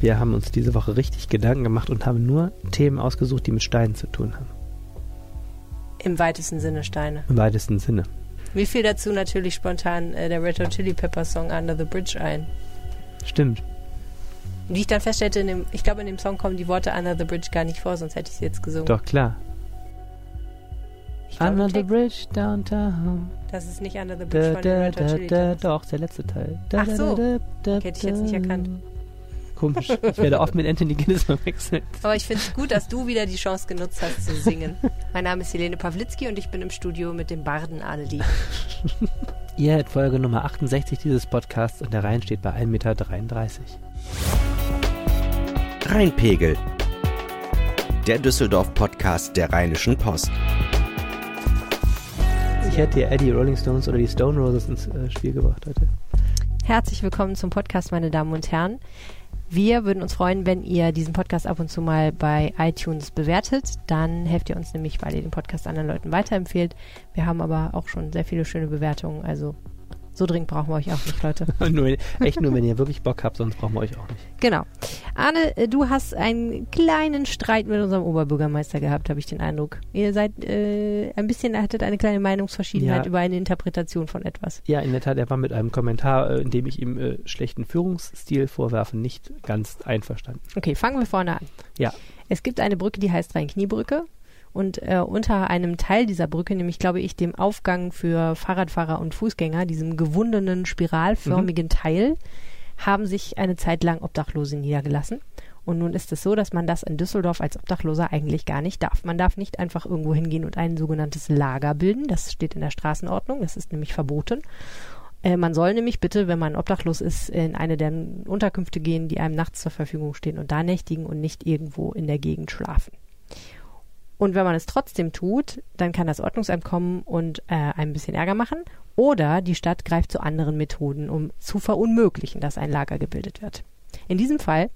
Wir haben uns diese Woche richtig Gedanken gemacht und haben nur Themen ausgesucht, die mit Steinen zu tun haben. Im weitesten Sinne Steine. Im weitesten Sinne. Mir fiel dazu natürlich spontan äh, der Red Hot Chili Pepper Song Under the Bridge ein. Stimmt. Wie ich dann feststellte, in dem, ich glaube, in dem Song kommen die Worte Under the Bridge gar nicht vor, sonst hätte ich sie jetzt gesungen. Doch, klar. Ich glaube, Under the bridge downtown. Das ist nicht Under the Da, Bridge von den da, Red Hot da, Chili da, Peppers. doch, der letzte Teil. Da, Ach da, so. da, da, Hätte ich jetzt nicht da. erkannt. Komisch. Ich werde oft mit Anthony Guinness verwechselt. Aber ich finde es gut, dass du wieder die Chance genutzt hast zu singen. mein Name ist Helene Pawlitzki und ich bin im Studio mit dem Barden Adelie. Ihr hört Folge Nummer 68 dieses Podcasts und der Rhein steht bei 1,33 Meter. Rheinpegel. Der Düsseldorf-Podcast der Rheinischen Post. Ich hätte hier Eddie Rolling Stones oder die Stone Roses ins äh, Spiel gebracht heute. Herzlich willkommen zum Podcast, meine Damen und Herren. Wir würden uns freuen, wenn ihr diesen Podcast ab und zu mal bei iTunes bewertet. Dann helft ihr uns nämlich, weil ihr den Podcast anderen Leuten weiterempfehlt. Wir haben aber auch schon sehr viele schöne Bewertungen. Also so dringend brauchen wir euch auch nicht, Leute. nur, echt nur, wenn ihr wirklich Bock habt, sonst brauchen wir euch auch nicht. Genau. Arne, äh, du hast einen kleinen Streit mit unserem Oberbürgermeister gehabt, habe ich den Eindruck. Ihr seid äh, ein bisschen, hattet eine kleine Meinungsverschiedenheit Ja. über eine Interpretation von etwas. Ja, in der Tat, er war mit einem Kommentar, äh, in dem ich ihm äh, schlechten Führungsstil vorwerfe, nicht ganz einverstanden. Okay, fangen wir vorne an. Ja. Es gibt eine Brücke, die heißt Rhein-Kniebrücke. Und äh, unter einem Teil dieser Brücke, nämlich glaube ich dem Aufgang für Fahrradfahrer und Fußgänger, diesem gewundenen, spiralförmigen Teil, haben sich eine Zeit lang Obdachlose niedergelassen. Und nun ist es so, dass man das in Düsseldorf als Obdachloser eigentlich gar nicht darf. Man darf nicht einfach irgendwo hingehen und ein sogenanntes Lager bilden. Das steht in der Straßenordnung. Das ist nämlich verboten. Äh, man soll nämlich bitte, wenn man obdachlos ist, in eine der Unterkünfte gehen, die einem nachts zur Verfügung stehen und da nächtigen und nicht irgendwo in der Gegend schlafen. Und wenn man es trotzdem tut, dann kann das Ordnungsamt kommen und äh, ein bisschen Ärger machen. Oder die Stadt greift zu anderen Methoden, um zu verunmöglichen, dass ein Lager gebildet wird. In diesem Fall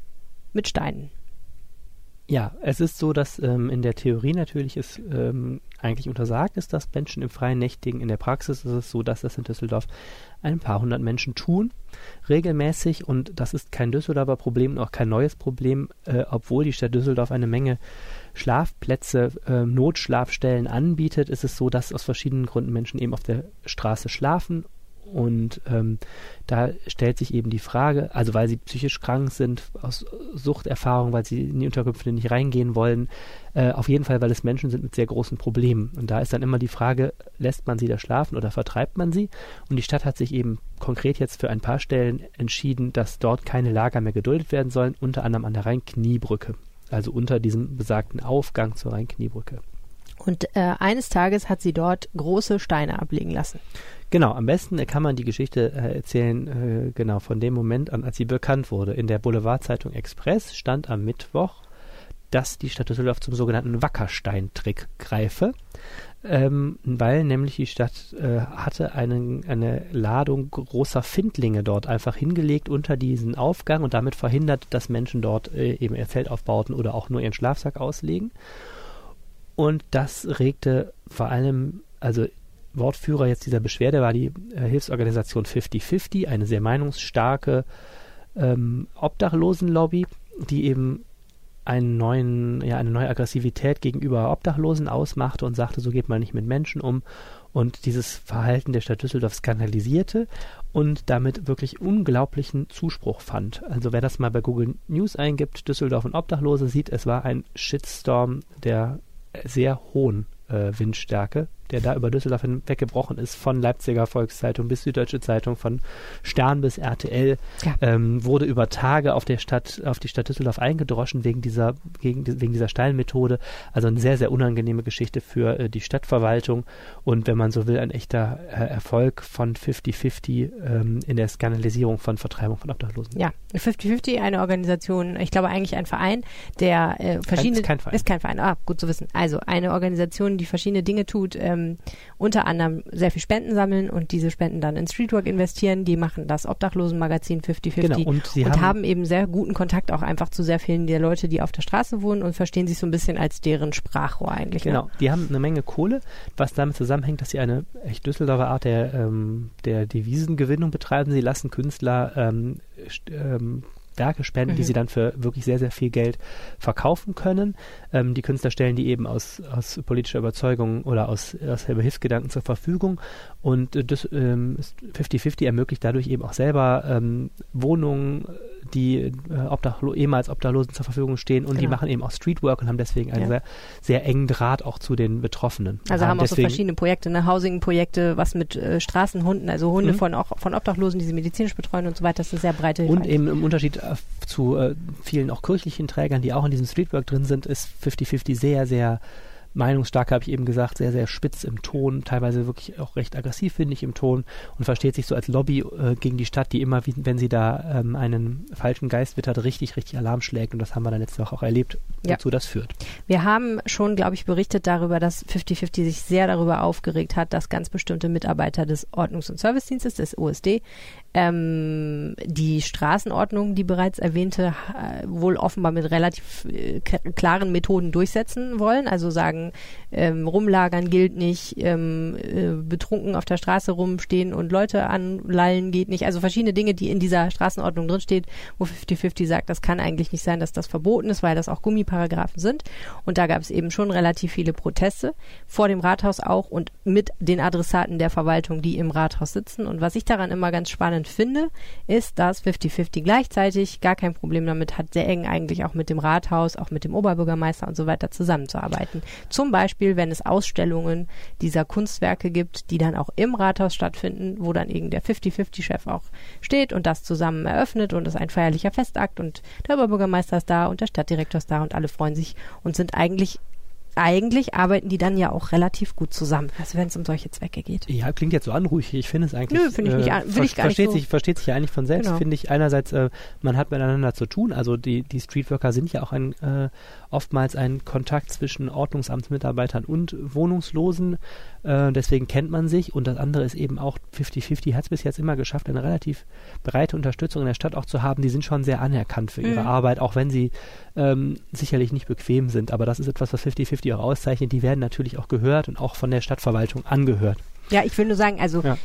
mit Steinen. Ja, es ist so, dass ähm, in der Theorie natürlich es ähm, eigentlich untersagt ist, dass Menschen im Freien nächtigen. In der Praxis ist es so, dass das in Düsseldorf ein paar hundert Menschen tun, regelmäßig. Und das ist kein Düsseldorfer Problem und auch kein neues Problem, äh, obwohl die Stadt Düsseldorf eine Menge Schlafplätze, äh, Notschlafstellen anbietet, ist es so, dass aus verschiedenen Gründen Menschen eben auf der Straße schlafen. Und ähm, da stellt sich eben die Frage, also weil sie psychisch krank sind, aus Suchterfahrung, weil sie in die Unterkünfte nicht reingehen wollen, äh, auf jeden Fall, weil es Menschen sind mit sehr großen Problemen. Und da ist dann immer die Frage, lässt man sie da schlafen oder vertreibt man sie? Und die Stadt hat sich eben konkret jetzt für ein paar Stellen entschieden, dass dort keine Lager mehr geduldet werden sollen, unter anderem an der Rhein-Kniebrücke, also unter diesem besagten Aufgang zur Rhein-Kniebrücke. Und äh, eines Tages hat sie dort große Steine ablegen lassen. Genau, am besten kann man die Geschichte äh, erzählen, äh, genau, von dem Moment an, als sie bekannt wurde. In der Boulevardzeitung Express stand am Mittwoch, dass die Stadt Düsseldorf zum sogenannten Wackerstein-Trick greife, ähm, weil nämlich die Stadt äh, hatte einen, eine Ladung großer Findlinge dort einfach hingelegt unter diesen Aufgang und damit verhindert, dass Menschen dort äh, eben ihr Zelt aufbauten oder auch nur ihren Schlafsack auslegen. Und das regte vor allem, also Wortführer jetzt dieser Beschwerde war die äh, Hilfsorganisation 5050, eine sehr meinungsstarke ähm, Obdachlosenlobby, die eben einen neuen, ja, eine neue Aggressivität gegenüber Obdachlosen ausmachte und sagte, so geht man nicht mit Menschen um und dieses Verhalten der Stadt Düsseldorf skandalisierte und damit wirklich unglaublichen Zuspruch fand. Also wer das mal bei Google News eingibt, Düsseldorf und Obdachlose sieht, es war ein Shitstorm der sehr hohen äh, Windstärke, der da über Düsseldorf hinweggebrochen ist, von Leipziger Volkszeitung bis Süddeutsche Zeitung, von Stern bis RTL, Ja. ähm, wurde über Tage auf der Stadt, auf die Stadt Düsseldorf eingedroschen wegen dieser, gegen, wegen dieser Steinmethode. Also eine sehr, sehr unangenehme Geschichte für äh, die Stadtverwaltung und wenn man so will, ein echter äh, Erfolg von 50-50 ähm, in der Skandalisierung von Vertreibung von Obdachlosen. Ja, 50-50, eine Organisation, ich glaube eigentlich ein Verein, der äh, verschiedene... ist kein Verein. Ist kein Verein, ah, gut zu wissen. Also eine Organisation, die verschiedene Dinge tut, ähm, unter anderem sehr viel Spenden sammeln und diese Spenden dann in Streetwork investieren. Die machen das Obdachlosenmagazin 50-50 Genau, und sie und haben- haben eben sehr guten Kontakt auch einfach zu sehr vielen der Leute, die auf der Straße wohnen und verstehen sich so ein bisschen als deren Sprachrohr eigentlich. Ne? Genau, die haben eine Menge Kohle, was damit zusammenhängt, dass sie eine echt Düsseldorfer Art der, ähm, der Devisengewinnung betreiben. Sie lassen Künstler ähm, ähm, Werke spenden, mhm. die sie dann für wirklich sehr, sehr viel Geld verkaufen können. Ähm, die Künstler stellen die eben aus, aus politischer Überzeugung oder aus, aus Hilfsgedanken zur Verfügung. Und äh, das ähm, 50-50 ermöglicht dadurch eben auch selber ähm, Wohnungen, die äh, Obdachlo ehemals Obdachlosen zur Verfügung stehen und genau. die machen eben auch Streetwork und haben deswegen einen ja. sehr, sehr engen Draht auch zu den Betroffenen. Also haben, haben auch so verschiedene Projekte, ne? Housing-Projekte, was mit äh, Straßenhunden, also Hunde mhm. von, auch, von Obdachlosen, die sie medizinisch betreuen und so weiter. Das ist eine sehr breite Und eben im Unterschied zu äh, vielen auch kirchlichen Trägern, die auch in diesem Streetwork drin sind, ist 50-50 sehr, sehr meinungsstark, habe ich eben gesagt, sehr, sehr spitz im Ton, teilweise wirklich auch recht aggressiv, finde ich, im Ton und versteht sich so als Lobby äh, gegen die Stadt, die immer, wie, wenn sie da ähm, einen falschen Geist wittert, richtig, richtig Alarm schlägt und das haben wir dann letzte Woche auch erlebt, ja. wozu das führt. Wir haben schon, glaube ich, berichtet darüber, dass 5050 sich sehr darüber aufgeregt hat, dass ganz bestimmte Mitarbeiter des Ordnungs- und Servicedienstes, des OSD, ähm, die Straßenordnung, die bereits erwähnte, äh, wohl offenbar mit relativ äh, klaren Methoden durchsetzen wollen. Also sagen, ähm, rumlagern gilt nicht, ähm, äh, betrunken auf der Straße rumstehen und Leute anlallen geht nicht. Also verschiedene Dinge, die in dieser Straßenordnung drinsteht, wo 50-50 sagt, das kann eigentlich nicht sein, dass das verboten ist, weil das auch Gummiparagraphen sind. Und da gab es eben schon relativ viele Proteste vor dem Rathaus auch und mit den Adressaten der Verwaltung, die im Rathaus sitzen. Und was ich daran immer ganz spannend spannend finde, ist, dass 50-50 gleichzeitig gar kein Problem damit hat, sehr eng eigentlich auch mit dem Rathaus, auch mit dem Oberbürgermeister und so weiter zusammenzuarbeiten. Zum Beispiel, wenn es Ausstellungen dieser Kunstwerke gibt, die dann auch im Rathaus stattfinden, wo dann eben der 50-50-Chef auch steht und das zusammen eröffnet und es ist ein feierlicher Festakt und der Oberbürgermeister ist da und der Stadtdirektor ist da und alle freuen sich und sind eigentlich eigentlich arbeiten die dann ja auch relativ gut zusammen, also wenn es um solche Zwecke geht. Ja, klingt jetzt so anruhig. Ich finde es eigentlich. Nö, finde ich nicht. Äh, will ich gar versteht nicht so. sich, versteht sich ja eigentlich von selbst. Genau. Finde ich einerseits, äh, man hat miteinander zu tun. Also die die Streetworker sind ja auch ein äh, oftmals ein Kontakt zwischen Ordnungsamtsmitarbeitern und Wohnungslosen. Äh, deswegen kennt man sich. Und das andere ist eben auch 50-50 hat es bis jetzt immer geschafft, eine relativ breite Unterstützung in der Stadt auch zu haben. Die sind schon sehr anerkannt für ihre mhm. Arbeit, auch wenn sie ähm, sicherlich nicht bequem sind. Aber das ist etwas, was 50-50 auch auszeichnet. Die werden natürlich auch gehört und auch von der Stadtverwaltung angehört. Ja, ich will nur sagen, also ja.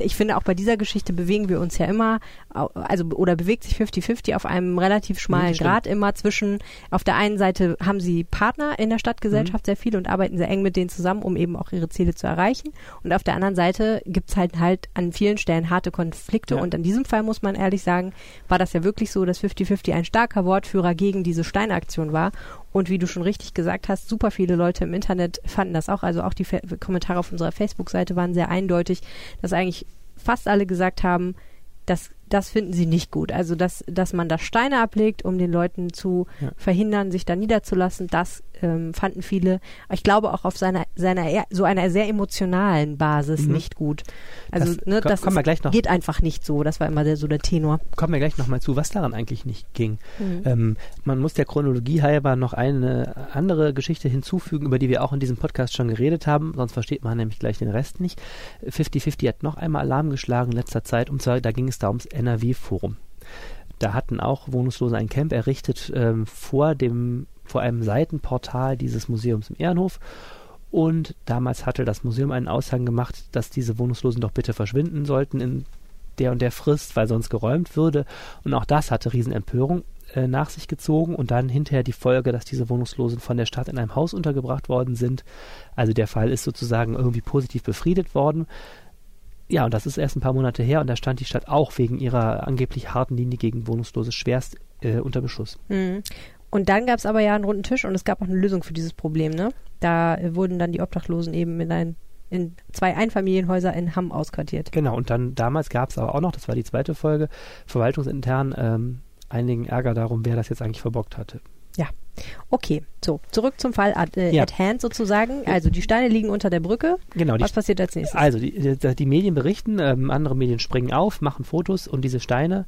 ich finde auch bei dieser Geschichte bewegen wir uns ja immer, also oder bewegt sich 50-50 auf einem relativ schmalen Grad immer zwischen, auf der einen Seite haben sie Partner in der Stadtgesellschaft mhm. sehr viele und arbeiten sehr eng mit denen zusammen, um eben auch ihre Ziele zu erreichen. Und auf der anderen Seite gibt's halt halt an vielen Stellen harte Konflikte. Ja. Und in diesem Fall muss man ehrlich sagen, war das ja wirklich so, dass 50-50 ein starker Wortführer gegen diese Steinaktion war und wie du schon richtig gesagt hast, super viele Leute im Internet fanden das auch. Also auch die Fe Kommentare auf unserer Facebook-Seite waren sehr eindeutig, dass eigentlich fast alle gesagt haben, dass das finden sie nicht gut. Also, dass, dass man da Steine ablegt, um den Leuten zu ja. verhindern, sich da niederzulassen, das ähm, fanden viele, ich glaube auch auf seiner, seiner so einer sehr emotionalen Basis mhm. nicht gut. Also, das, ne, das ist, noch, geht einfach nicht so. Das war immer der, so der Tenor. Kommen wir gleich nochmal zu, was daran eigentlich nicht ging. Mhm. Ähm, man muss der Chronologie halber noch eine andere Geschichte hinzufügen, über die wir auch in diesem Podcast schon geredet haben, sonst versteht man nämlich gleich den Rest nicht. 50-50 hat noch einmal Alarm geschlagen in letzter Zeit, und zwar, da ging es da ums NRW-Forum. Da hatten auch Wohnungslose ein Camp errichtet ähm, vor dem vor einem Seitenportal dieses Museums im Ehrenhof. Und damals hatte das Museum einen Aushang gemacht, dass diese Wohnungslosen doch bitte verschwinden sollten in der und der Frist, weil sonst geräumt würde. Und auch das hatte Riesenempörung äh, nach sich gezogen und dann hinterher die Folge, dass diese Wohnungslosen von der Stadt in einem Haus untergebracht worden sind. Also der Fall ist sozusagen irgendwie positiv befriedet worden. Ja, und das ist erst ein paar Monate her und da stand die Stadt auch wegen ihrer angeblich harten Linie gegen Wohnungslose schwerst äh, unter Beschuss. Mhm. Und dann gab es aber ja einen runden Tisch und es gab auch eine Lösung für dieses Problem. Ne? Da wurden dann die Obdachlosen eben in ein in zwei Einfamilienhäuser in Hamm ausquartiert. Genau, und dann damals gab es aber auch noch, das war die zweite Folge, verwaltungsintern ähm, einigen Ärger darum, wer das jetzt eigentlich verbockt hatte. Ja. Okay, so, zurück zum Fall at, äh, ja. at hand sozusagen. Also die Steine liegen unter der Brücke. Genau. Was passiert als nächstes? Also die, die, die Medien berichten, ähm, andere Medien springen auf, machen Fotos und diese Steine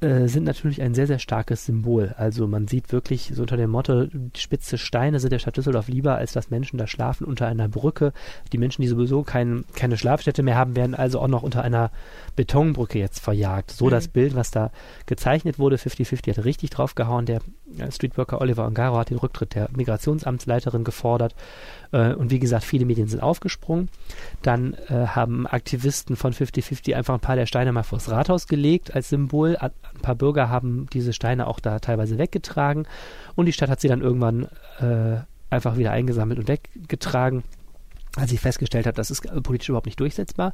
sind natürlich ein sehr, sehr starkes Symbol. Also man sieht wirklich so unter dem Motto, spitze Steine sind der Stadt Düsseldorf lieber, als dass Menschen da schlafen unter einer Brücke. Die Menschen, die sowieso kein, keine Schlafstätte mehr haben, werden also auch noch unter einer Betonbrücke jetzt verjagt. So mhm. das Bild, was da gezeichnet wurde, 50-50 hat richtig drauf gehauen, der Streetworker Oliver Ongaro hat den Rücktritt der Migrationsamtsleiterin gefordert. Äh, und wie gesagt, viele Medien sind aufgesprungen. Dann äh, haben Aktivisten von 50-50 einfach ein paar der Steine mal vors Rathaus gelegt als Symbol. Ein paar Bürger haben diese Steine auch da teilweise weggetragen. Und die Stadt hat sie dann irgendwann äh, einfach wieder eingesammelt und weggetragen, als sie festgestellt hat, das ist politisch überhaupt nicht durchsetzbar.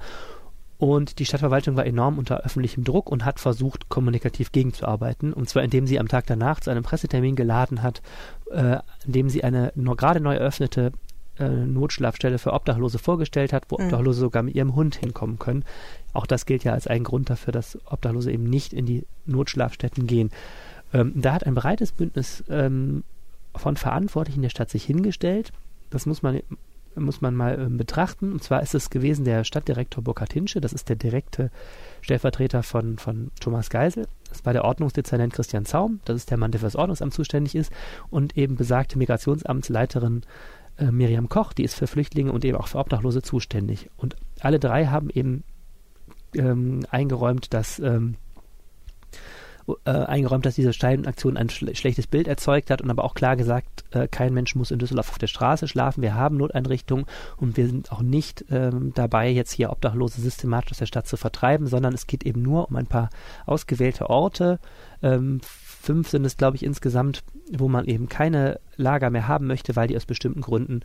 Und die Stadtverwaltung war enorm unter öffentlichem Druck und hat versucht, kommunikativ gegenzuarbeiten. Und zwar indem sie am Tag danach zu einem Pressetermin geladen hat, äh, indem sie eine nur gerade neu eröffnete äh, Notschlafstelle für Obdachlose vorgestellt hat, wo mhm. Obdachlose sogar mit ihrem Hund hinkommen können. Auch das gilt ja als ein Grund dafür, dass Obdachlose eben nicht in die Notschlafstätten gehen. Ähm, da hat ein breites Bündnis ähm, von Verantwortlichen der Stadt sich hingestellt. Das muss man muss man mal äh, betrachten. Und zwar ist es gewesen der Stadtdirektor Burkhard Hinsche, das ist der direkte Stellvertreter von, von Thomas Geisel. Das war der Ordnungsdezernent Christian Zaum, das ist der Mann, der für das Ordnungsamt zuständig ist. Und eben besagte Migrationsamtsleiterin äh, Miriam Koch, die ist für Flüchtlinge und eben auch für Obdachlose zuständig. Und alle drei haben eben ähm, eingeräumt, dass ähm, äh, eingeräumt, dass diese Steinaktion ein schle schlechtes Bild erzeugt hat und aber auch klar gesagt, äh, kein Mensch muss in Düsseldorf auf der Straße schlafen. Wir haben Noteinrichtungen und wir sind auch nicht ähm, dabei, jetzt hier Obdachlose systematisch aus der Stadt zu vertreiben, sondern es geht eben nur um ein paar ausgewählte Orte. Ähm, fünf sind es, glaube ich, insgesamt, wo man eben keine Lager mehr haben möchte, weil die aus bestimmten Gründen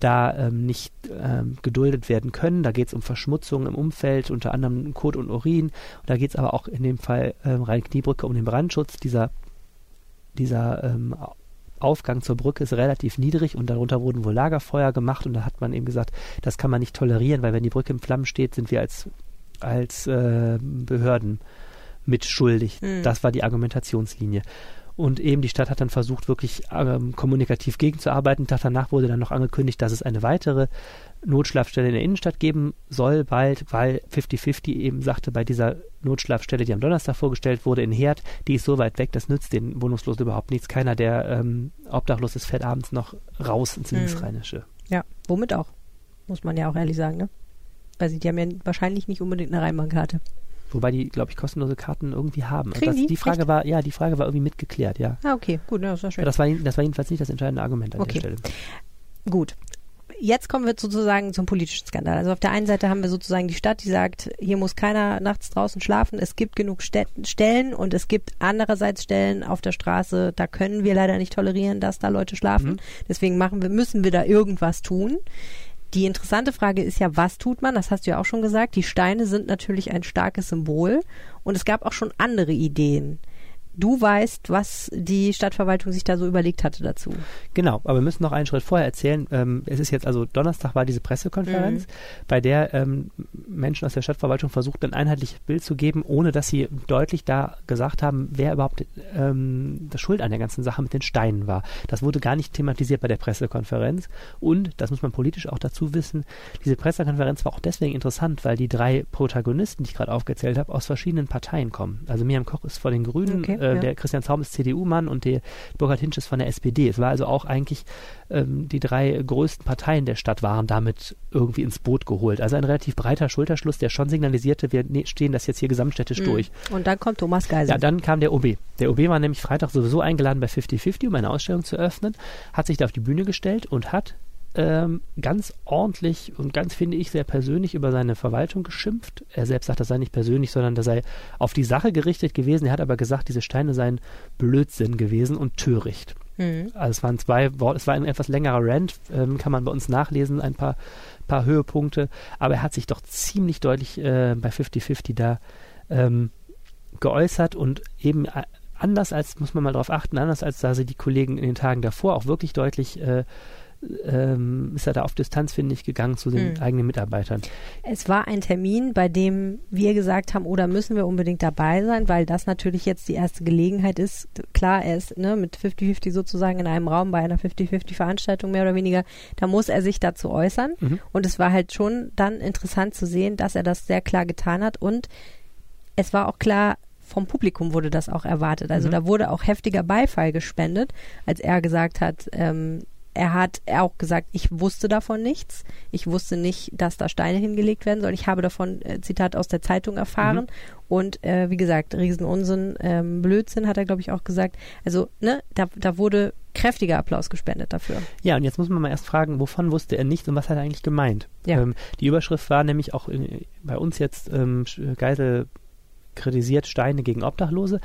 da ähm, nicht ähm, geduldet werden können. Da geht es um Verschmutzung im Umfeld, unter anderem Kot und Urin. Und da geht es aber auch in dem Fall ähm, Rhein-Kniebrücke um den Brandschutz. Dieser, dieser ähm, Aufgang zur Brücke ist relativ niedrig und darunter wurden wohl Lagerfeuer gemacht und da hat man eben gesagt, das kann man nicht tolerieren, weil wenn die Brücke in Flammen steht, sind wir als, als äh, Behörden mitschuldig. Mhm. Das war die Argumentationslinie. Und eben die Stadt hat dann versucht, wirklich ähm, kommunikativ gegenzuarbeiten. Tag danach wurde dann noch angekündigt, dass es eine weitere Notschlafstelle in der Innenstadt geben soll, bald, weil 50-50 eben sagte, bei dieser Notschlafstelle, die am Donnerstag vorgestellt wurde in Herd, die ist so weit weg, das nützt den Wohnungslosen überhaupt nichts. Keiner, der ähm, obdachlos ist, fährt abends noch raus ins mhm. Linksrheinische. Ja, womit auch, muss man ja auch ehrlich sagen, ne? Weil sie, die haben ja wahrscheinlich nicht unbedingt eine Rheinbahnkarte. Wobei die, glaube ich, kostenlose Karten irgendwie haben. Das, die? die? Frage Echt? war, ja, die Frage war irgendwie mitgeklärt, ja. Ah, okay, gut, das war schön. Das war, das war jedenfalls nicht das entscheidende Argument an okay. der Stelle. Gut. Jetzt kommen wir sozusagen zum politischen Skandal. Also auf der einen Seite haben wir sozusagen die Stadt, die sagt, hier muss keiner nachts draußen schlafen. Es gibt genug Stellen und es gibt andererseits Stellen auf der Straße, da können wir leider nicht tolerieren, dass da Leute schlafen. Mhm. Deswegen machen wir, müssen wir da irgendwas tun. Die interessante Frage ist ja, was tut man? Das hast du ja auch schon gesagt. Die Steine sind natürlich ein starkes Symbol und es gab auch schon andere Ideen du weißt, was die Stadtverwaltung sich da so überlegt hatte dazu. Genau, aber wir müssen noch einen Schritt vorher erzählen. Ähm, es ist jetzt also Donnerstag war diese Pressekonferenz, mhm. bei der ähm, Menschen aus der Stadtverwaltung versucht, ein einheitliches Bild zu geben, ohne dass sie deutlich da gesagt haben, wer überhaupt ähm, das Schuld an der ganzen Sache mit den Steinen war. Das wurde gar nicht thematisiert bei der Pressekonferenz. Und, das muss man politisch auch dazu wissen, diese Pressekonferenz war auch deswegen interessant, weil die drei Protagonisten, die ich gerade aufgezählt habe, aus verschiedenen Parteien kommen. Also Miriam Koch ist vor den Grünen, okay. Äh, ja. Der Christian Zaum ist CDU-Mann und der Burkhard Hinsch ist von der SPD. Es war also auch eigentlich ähm, die drei größten Parteien der Stadt waren damit irgendwie ins Boot geholt. Also ein relativ breiter Schulterschluss, der schon signalisierte, wir ne, stehen das jetzt hier gesamtstädtisch mhm. durch. Und dann kommt Thomas Geisel. Ja, dann kam der OB. Der OB war nämlich Freitag sowieso eingeladen bei 50-50, um eine Ausstellung zu öffnen, hat sich da auf die Bühne gestellt und hat ähm, ganz ordentlich und ganz, finde ich, sehr persönlich über seine Verwaltung geschimpft. Er selbst sagt, das sei nicht persönlich, sondern das sei auf die Sache gerichtet gewesen. Er hat aber gesagt, diese Steine seien Blödsinn gewesen und töricht. Mhm. Also es waren zwei Worte, es war ein etwas längerer Rant, ähm, kann man bei uns nachlesen, ein paar, paar Höhepunkte, aber er hat sich doch ziemlich deutlich äh, bei 50-50 da ähm, geäußert und eben äh, anders als, muss man mal darauf achten, anders als da sie die Kollegen in den Tagen davor auch wirklich deutlich äh, ähm, ist er da auf Distanz, finde ich, gegangen zu den mhm. eigenen Mitarbeitern. Es war ein Termin, bei dem wir gesagt haben, oder oh, müssen wir unbedingt dabei sein, weil das natürlich jetzt die erste Gelegenheit ist. Klar, er ist ne, mit 50-50 sozusagen in einem Raum bei einer 50-50-Veranstaltung mehr oder weniger, da muss er sich dazu äußern. Mhm. Und es war halt schon dann interessant zu sehen, dass er das sehr klar getan hat und es war auch klar, vom Publikum wurde das auch erwartet. Also mhm. da wurde auch heftiger Beifall gespendet, als er gesagt hat, ähm, er hat auch gesagt, ich wusste davon nichts. Ich wusste nicht, dass da Steine hingelegt werden sollen. Ich habe davon, äh, Zitat aus der Zeitung erfahren. Mhm. Und äh, wie gesagt, Riesenunsinn, ähm, Blödsinn hat er, glaube ich, auch gesagt. Also, ne, da, da wurde kräftiger Applaus gespendet dafür. Ja, und jetzt muss man mal erst fragen, wovon wusste er nicht und was hat er eigentlich gemeint? Ja. Ähm, die Überschrift war nämlich auch in, bei uns jetzt ähm, Geisel kritisiert Steine gegen Obdachlose.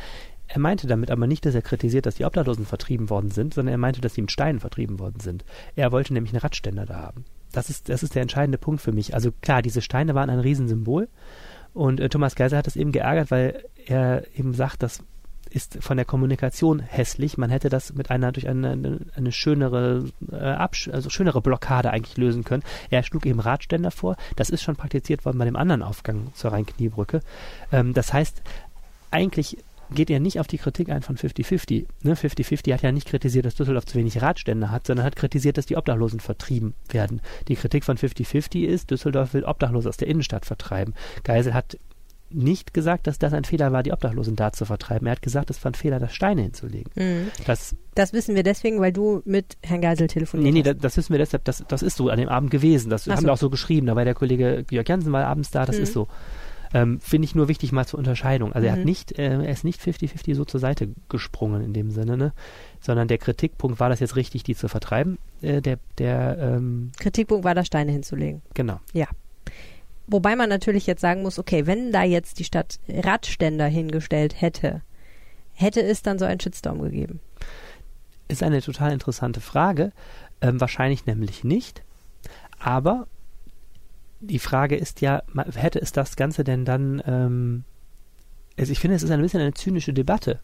Er meinte damit aber nicht, dass er kritisiert, dass die Obdachlosen vertrieben worden sind, sondern er meinte, dass sie mit Steinen vertrieben worden sind. Er wollte nämlich einen Radständer da haben. Das ist, das ist der entscheidende Punkt für mich. Also klar, diese Steine waren ein Riesensymbol. Und äh, Thomas Geiser hat es eben geärgert, weil er eben sagt, das ist von der Kommunikation hässlich. Man hätte das mit einer durch eine, eine, eine schönere äh, Absch also schönere Blockade eigentlich lösen können. Er schlug eben Radständer vor. Das ist schon praktiziert worden bei dem anderen Aufgang zur Rhein-Kniebrücke. Ähm, das heißt, eigentlich geht er nicht auf die Kritik ein von 50-50. Ne? 50-50 hat ja nicht kritisiert, dass Düsseldorf zu wenig Radstände hat, sondern hat kritisiert, dass die Obdachlosen vertrieben werden. Die Kritik von 50-50 ist, Düsseldorf will Obdachlose aus der Innenstadt vertreiben. Geisel hat nicht gesagt, dass das ein Fehler war, die Obdachlosen da zu vertreiben. Er hat gesagt, es war ein Fehler, das Steine hinzulegen. Mhm. Das, das wissen wir deswegen, weil du mit Herrn Geisel telefoniert nee, nee, das, das wissen wir deshalb, das, das ist so an dem Abend gewesen. Das Ach haben so. wir auch so geschrieben. Da war der Kollege Jörg Jansen war abends da, das mhm. ist so. Ähm, Finde ich nur wichtig mal zur Unterscheidung. Also mhm. er hat nicht, äh, er ist nicht 50-50 so zur Seite gesprungen in dem Sinne, ne? Sondern der Kritikpunkt war das jetzt richtig, die zu vertreiben. Äh, der, der ähm, Kritikpunkt war da Steine hinzulegen. Genau. Ja. Wobei man natürlich jetzt sagen muss, okay, wenn da jetzt die Stadt Radständer hingestellt hätte, hätte es dann so einen Shitstorm gegeben? Ist eine total interessante Frage. Ähm, wahrscheinlich nämlich nicht. Aber die Frage ist ja, hätte es das Ganze denn dann, ähm, also ich finde, es ist ein bisschen eine zynische Debatte.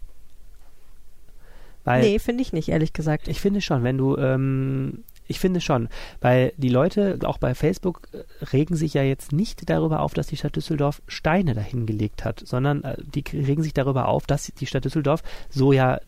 Weil nee, finde ich nicht, ehrlich gesagt. Ich finde schon, wenn du, ähm, ich finde schon, weil die Leute, auch bei Facebook, äh, regen sich ja jetzt nicht darüber auf, dass die Stadt Düsseldorf Steine dahingelegt hat, sondern äh, die regen sich darüber auf, dass die Stadt Düsseldorf, so ja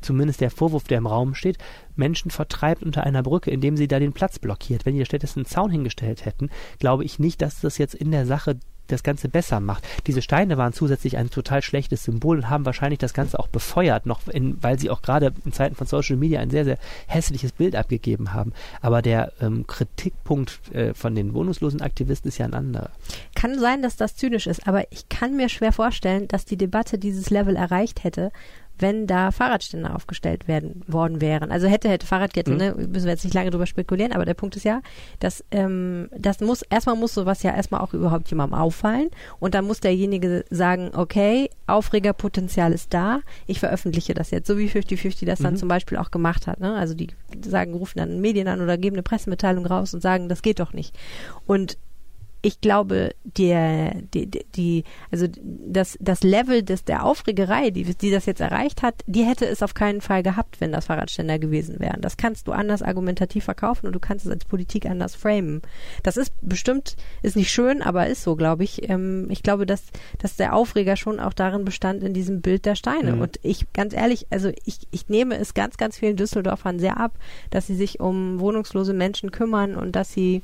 zumindest der Vorwurf, der im Raum steht, Menschen vertreibt unter einer Brücke, indem sie da den Platz blockiert. Wenn die stattdessen einen Zaun hingestellt hätten, glaube ich nicht, dass das jetzt in der Sache das Ganze besser macht. Diese Steine waren zusätzlich ein total schlechtes Symbol und haben wahrscheinlich das Ganze auch befeuert, noch in, weil sie auch gerade in Zeiten von Social Media ein sehr, sehr hässliches Bild abgegeben haben. Aber der ähm, Kritikpunkt äh, von den wohnungslosen Aktivisten ist ja ein anderer. Kann sein, dass das zynisch ist, aber ich kann mir schwer vorstellen, dass die Debatte dieses Level erreicht hätte, wenn da Fahrradständer aufgestellt werden worden wären. Also hätte, hätte Fahrradkette, mhm. ne? Müssen wir jetzt nicht lange drüber spekulieren, aber der Punkt ist ja, dass ähm, das muss, erstmal muss sowas ja erstmal auch überhaupt jemandem auffallen und dann muss derjenige sagen, okay, Aufregerpotenzial ist da, ich veröffentliche das jetzt, so wie 50-50 das mhm. dann zum Beispiel auch gemacht hat. Ne? Also die sagen, rufen dann Medien an oder geben eine Pressemitteilung raus und sagen, das geht doch nicht. Und ich glaube, der, die, die, also das, das Level des, der Aufregerei, die, die das jetzt erreicht hat, die hätte es auf keinen Fall gehabt, wenn das Fahrradständer gewesen wären. Das kannst du anders argumentativ verkaufen und du kannst es als Politik anders framen. Das ist bestimmt, ist nicht schön, aber ist so, glaube ich. Ähm, ich glaube, dass, dass der Aufreger schon auch darin bestand, in diesem Bild der Steine. Mhm. Und ich, ganz ehrlich, also ich, ich nehme es ganz, ganz vielen Düsseldorfern sehr ab, dass sie sich um wohnungslose Menschen kümmern und dass sie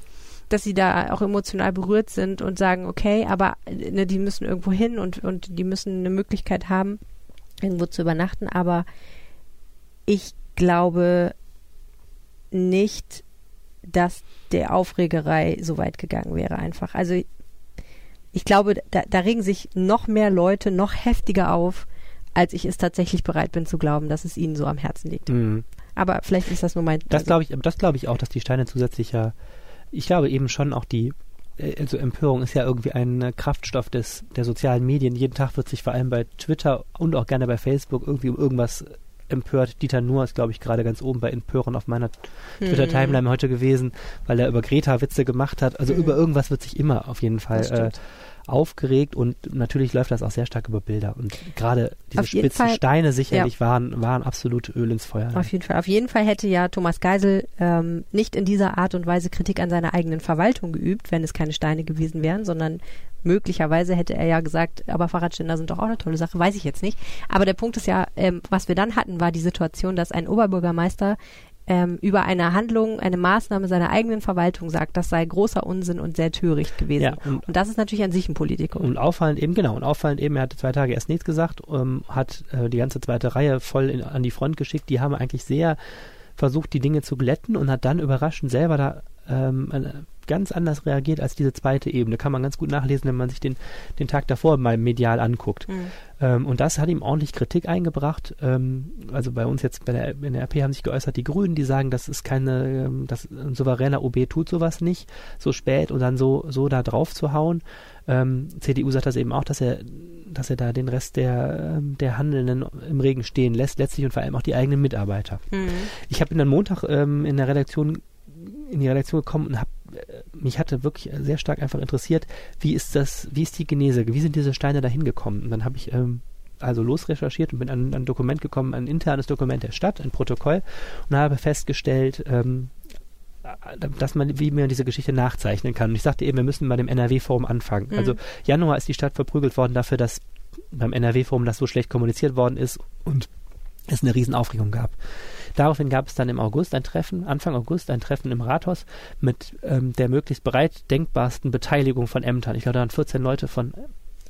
dass sie da auch emotional berührt sind und sagen, okay, aber ne, die müssen irgendwo hin und, und die müssen eine Möglichkeit haben, irgendwo zu übernachten. Aber ich glaube nicht, dass der Aufregerei so weit gegangen wäre einfach. Also ich glaube, da, da regen sich noch mehr Leute noch heftiger auf, als ich es tatsächlich bereit bin zu glauben, dass es ihnen so am Herzen liegt. Mhm. Aber vielleicht ist das nur mein. Das glaube ich, das glaube ich auch, dass die Steine zusätzlicher ich glaube eben schon auch die, äh, also Empörung ist ja irgendwie ein äh, Kraftstoff des, der sozialen Medien. Jeden Tag wird sich vor allem bei Twitter und auch gerne bei Facebook irgendwie um irgendwas empört. Dieter Nuhr ist, glaube ich, gerade ganz oben bei Empören auf meiner Twitter-Timeline mhm. heute gewesen, weil er über Greta Witze gemacht hat. Also mhm. über irgendwas wird sich immer auf jeden Fall äh, aufgeregt und natürlich läuft das auch sehr stark über Bilder. Und gerade diese spitzen Fall, Steine sicherlich ja. waren, waren absolut Öl ins Feuer. Auf jeden Fall. Auf jeden Fall hätte ja Thomas Geisel ähm, nicht in dieser Art und Weise Kritik an seiner eigenen Verwaltung geübt, wenn es keine Steine gewesen wären, sondern möglicherweise hätte er ja gesagt, aber Fahrradständer sind doch auch eine tolle Sache, weiß ich jetzt nicht. Aber der Punkt ist ja, ähm, was wir dann hatten, war die Situation, dass ein Oberbürgermeister ähm, über eine Handlung, eine Maßnahme seiner eigenen Verwaltung sagt, das sei großer Unsinn und sehr töricht gewesen. Ja, und, und, das ist natürlich an sich ein Politiker. Und auffallend eben, genau, und auffallend eben, er hatte zwei Tage erst nichts gesagt, ähm, hat äh, die ganze zweite Reihe voll in, an die Front geschickt. Die haben eigentlich sehr versucht, die Dinge zu glätten und hat dann überraschend selber da ähm, ganz anders reagiert als diese zweite Ebene. Kann man ganz gut nachlesen, wenn man sich den, den Tag davor mal medial anguckt. Mhm. Ähm, und das hat ihm ordentlich Kritik eingebracht. Ähm, also bei uns jetzt bei der, in der RP haben sich geäußert die Grünen, die sagen, das ist keine, ähm, das ein souveräner OB tut sowas nicht, so spät und dann so, so da drauf zu hauen. Ähm, CDU sagt das eben auch, dass er, dass er da den Rest der, ähm, der Handelnden im Regen stehen lässt, letztlich und vor allem auch die eigenen Mitarbeiter. Mhm. Ich habe ihn dann Montag ähm, in der Redaktion in die Redaktion gekommen und habe äh, mich hatte wirklich sehr stark einfach interessiert, wie ist das, wie ist die Genese, wie sind diese Steine da hingekommen? Und dann habe ich ähm, also losrecherchiert und bin an, ein Dokument gekommen, ein internes Dokument der Stadt, ein Protokoll und habe festgestellt, ähm, dass man, wie man diese Geschichte nachzeichnen kann. Und ich sagte eben, wir müssen bei dem NRW-Forum anfangen. Mhm. Also Januar ist die Stadt verprügelt worden dafür, dass beim NRW-Forum das so schlecht kommuniziert worden ist und es eine Riesenaufregung gab. Daraufhin gab es dann im August ein Treffen, Anfang August ein Treffen im Rathaus mit ähm, der möglichst breit denkbarsten Beteiligung von Ämtern. Ich glaube, da waren 14 Leute von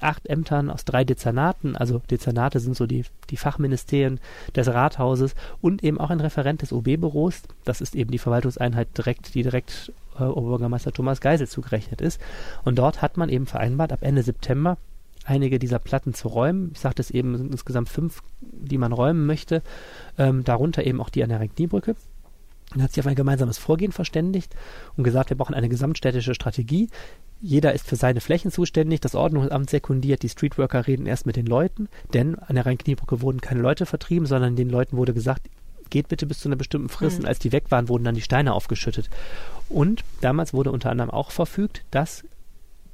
acht Ämtern aus drei Dezernaten, also Dezernate sind so die, die Fachministerien des Rathauses und eben auch ein Referent des OB-Büros, das ist eben die Verwaltungseinheit direkt, die direkt äh, Oberbürgermeister Thomas Geisel zugerechnet ist. Und dort hat man eben vereinbart, ab Ende September einige dieser Platten zu räumen. Ich sagte es eben, sind insgesamt fünf, die man räumen möchte, ähm, darunter eben auch die an der Renkniebrücke. Dann hat sich auf ein gemeinsames Vorgehen verständigt und gesagt, wir brauchen eine gesamtstädtische Strategie. Jeder ist für seine Flächen zuständig, das Ordnungsamt sekundiert, die Streetworker reden erst mit den Leuten, denn an der Rhein-Kniebrücke wurden keine Leute vertrieben, sondern den Leuten wurde gesagt, geht bitte bis zu einer bestimmten Frist. Mhm. Und als die weg waren, wurden dann die Steine aufgeschüttet. Und damals wurde unter anderem auch verfügt, dass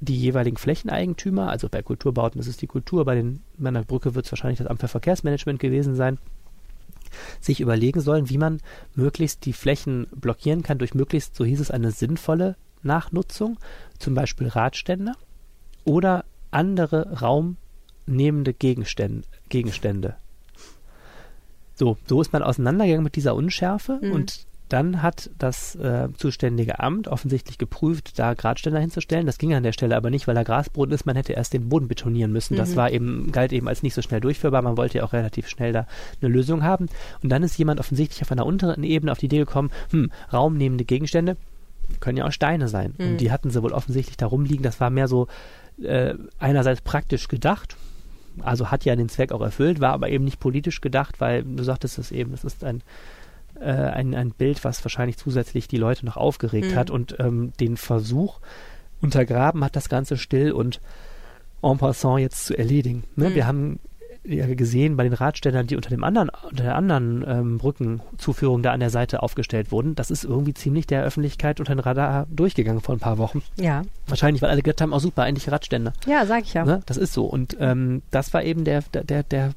die jeweiligen Flächeneigentümer, also bei Kulturbauten ist es die Kultur, bei den bei einer Brücke wird es wahrscheinlich das Amt für Verkehrsmanagement gewesen sein, sich überlegen sollen, wie man möglichst die Flächen blockieren kann durch möglichst, so hieß es, eine sinnvolle Nachnutzung, zum Beispiel Radstände oder andere raumnehmende Gegenstände. Gegenstände. So, so ist man auseinandergegangen mit dieser Unschärfe mhm. und dann hat das äh, zuständige Amt offensichtlich geprüft, da Gradständer hinzustellen. Das ging an der Stelle aber nicht, weil da Grasboden ist. Man hätte erst den Boden betonieren müssen. Mhm. Das war eben, galt eben als nicht so schnell durchführbar. Man wollte ja auch relativ schnell da eine Lösung haben. Und dann ist jemand offensichtlich auf einer unteren Ebene auf die Idee gekommen, hm, raumnehmende Gegenstände können ja auch Steine sein. Mhm. Und die hatten sie wohl offensichtlich da rumliegen. Das war mehr so äh, einerseits praktisch gedacht, also hat ja den Zweck auch erfüllt, war aber eben nicht politisch gedacht, weil du sagtest es eben, es ist ein äh, ein, ein Bild, was wahrscheinlich zusätzlich die Leute noch aufgeregt mhm. hat und ähm, den Versuch untergraben hat, das Ganze still und en passant jetzt zu erledigen. Ne? Mhm. Wir haben ja gesehen bei den Radständern, die unter dem anderen, unter der anderen ähm, Brückenzuführung da an der Seite aufgestellt wurden, das ist irgendwie ziemlich der Öffentlichkeit unter den Radar durchgegangen vor ein paar Wochen. Ja. Wahrscheinlich, weil alle gedacht haben, oh super, eigentlich Radständer. Ja, sag ich ja. Ne? Das ist so. Und ähm, das war eben der, der, der, der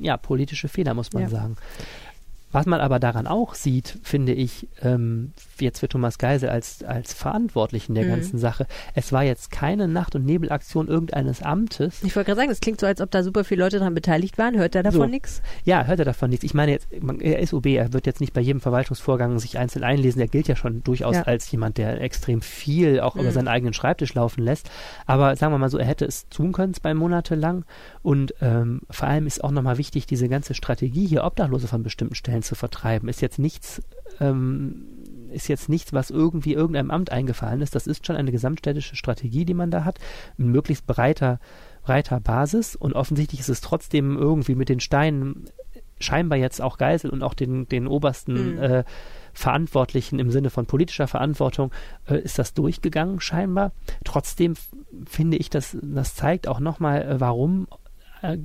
ja, politische Fehler, muss man ja. sagen. Was man aber daran auch sieht, finde ich, ähm, jetzt für Thomas Geisel als, als Verantwortlichen der mhm. ganzen Sache, es war jetzt keine Nacht- und Nebelaktion irgendeines Amtes. Ich wollte gerade sagen, es klingt so, als ob da super viele Leute daran beteiligt waren. Hört er davon so. nichts? Ja, hört er davon nichts. Ich meine, jetzt, er ist OB, er wird jetzt nicht bei jedem Verwaltungsvorgang sich einzeln einlesen. Er gilt ja schon durchaus ja. als jemand, der extrem viel auch mhm. über seinen eigenen Schreibtisch laufen lässt. Aber sagen wir mal so, er hätte es tun können, zwei Monate lang. Und ähm, vor allem ist auch nochmal wichtig, diese ganze Strategie hier Obdachlose von bestimmten Stellen zu vertreiben, ist jetzt nichts, ähm, ist jetzt nichts, was irgendwie irgendeinem Amt eingefallen ist. Das ist schon eine gesamtstädtische Strategie, die man da hat, ein möglichst breiter, breiter Basis. Und offensichtlich ist es trotzdem irgendwie mit den Steinen scheinbar jetzt auch Geisel und auch den, den obersten mhm. äh, Verantwortlichen im Sinne von politischer Verantwortung äh, ist das durchgegangen scheinbar. Trotzdem finde ich, dass das zeigt auch nochmal, äh, warum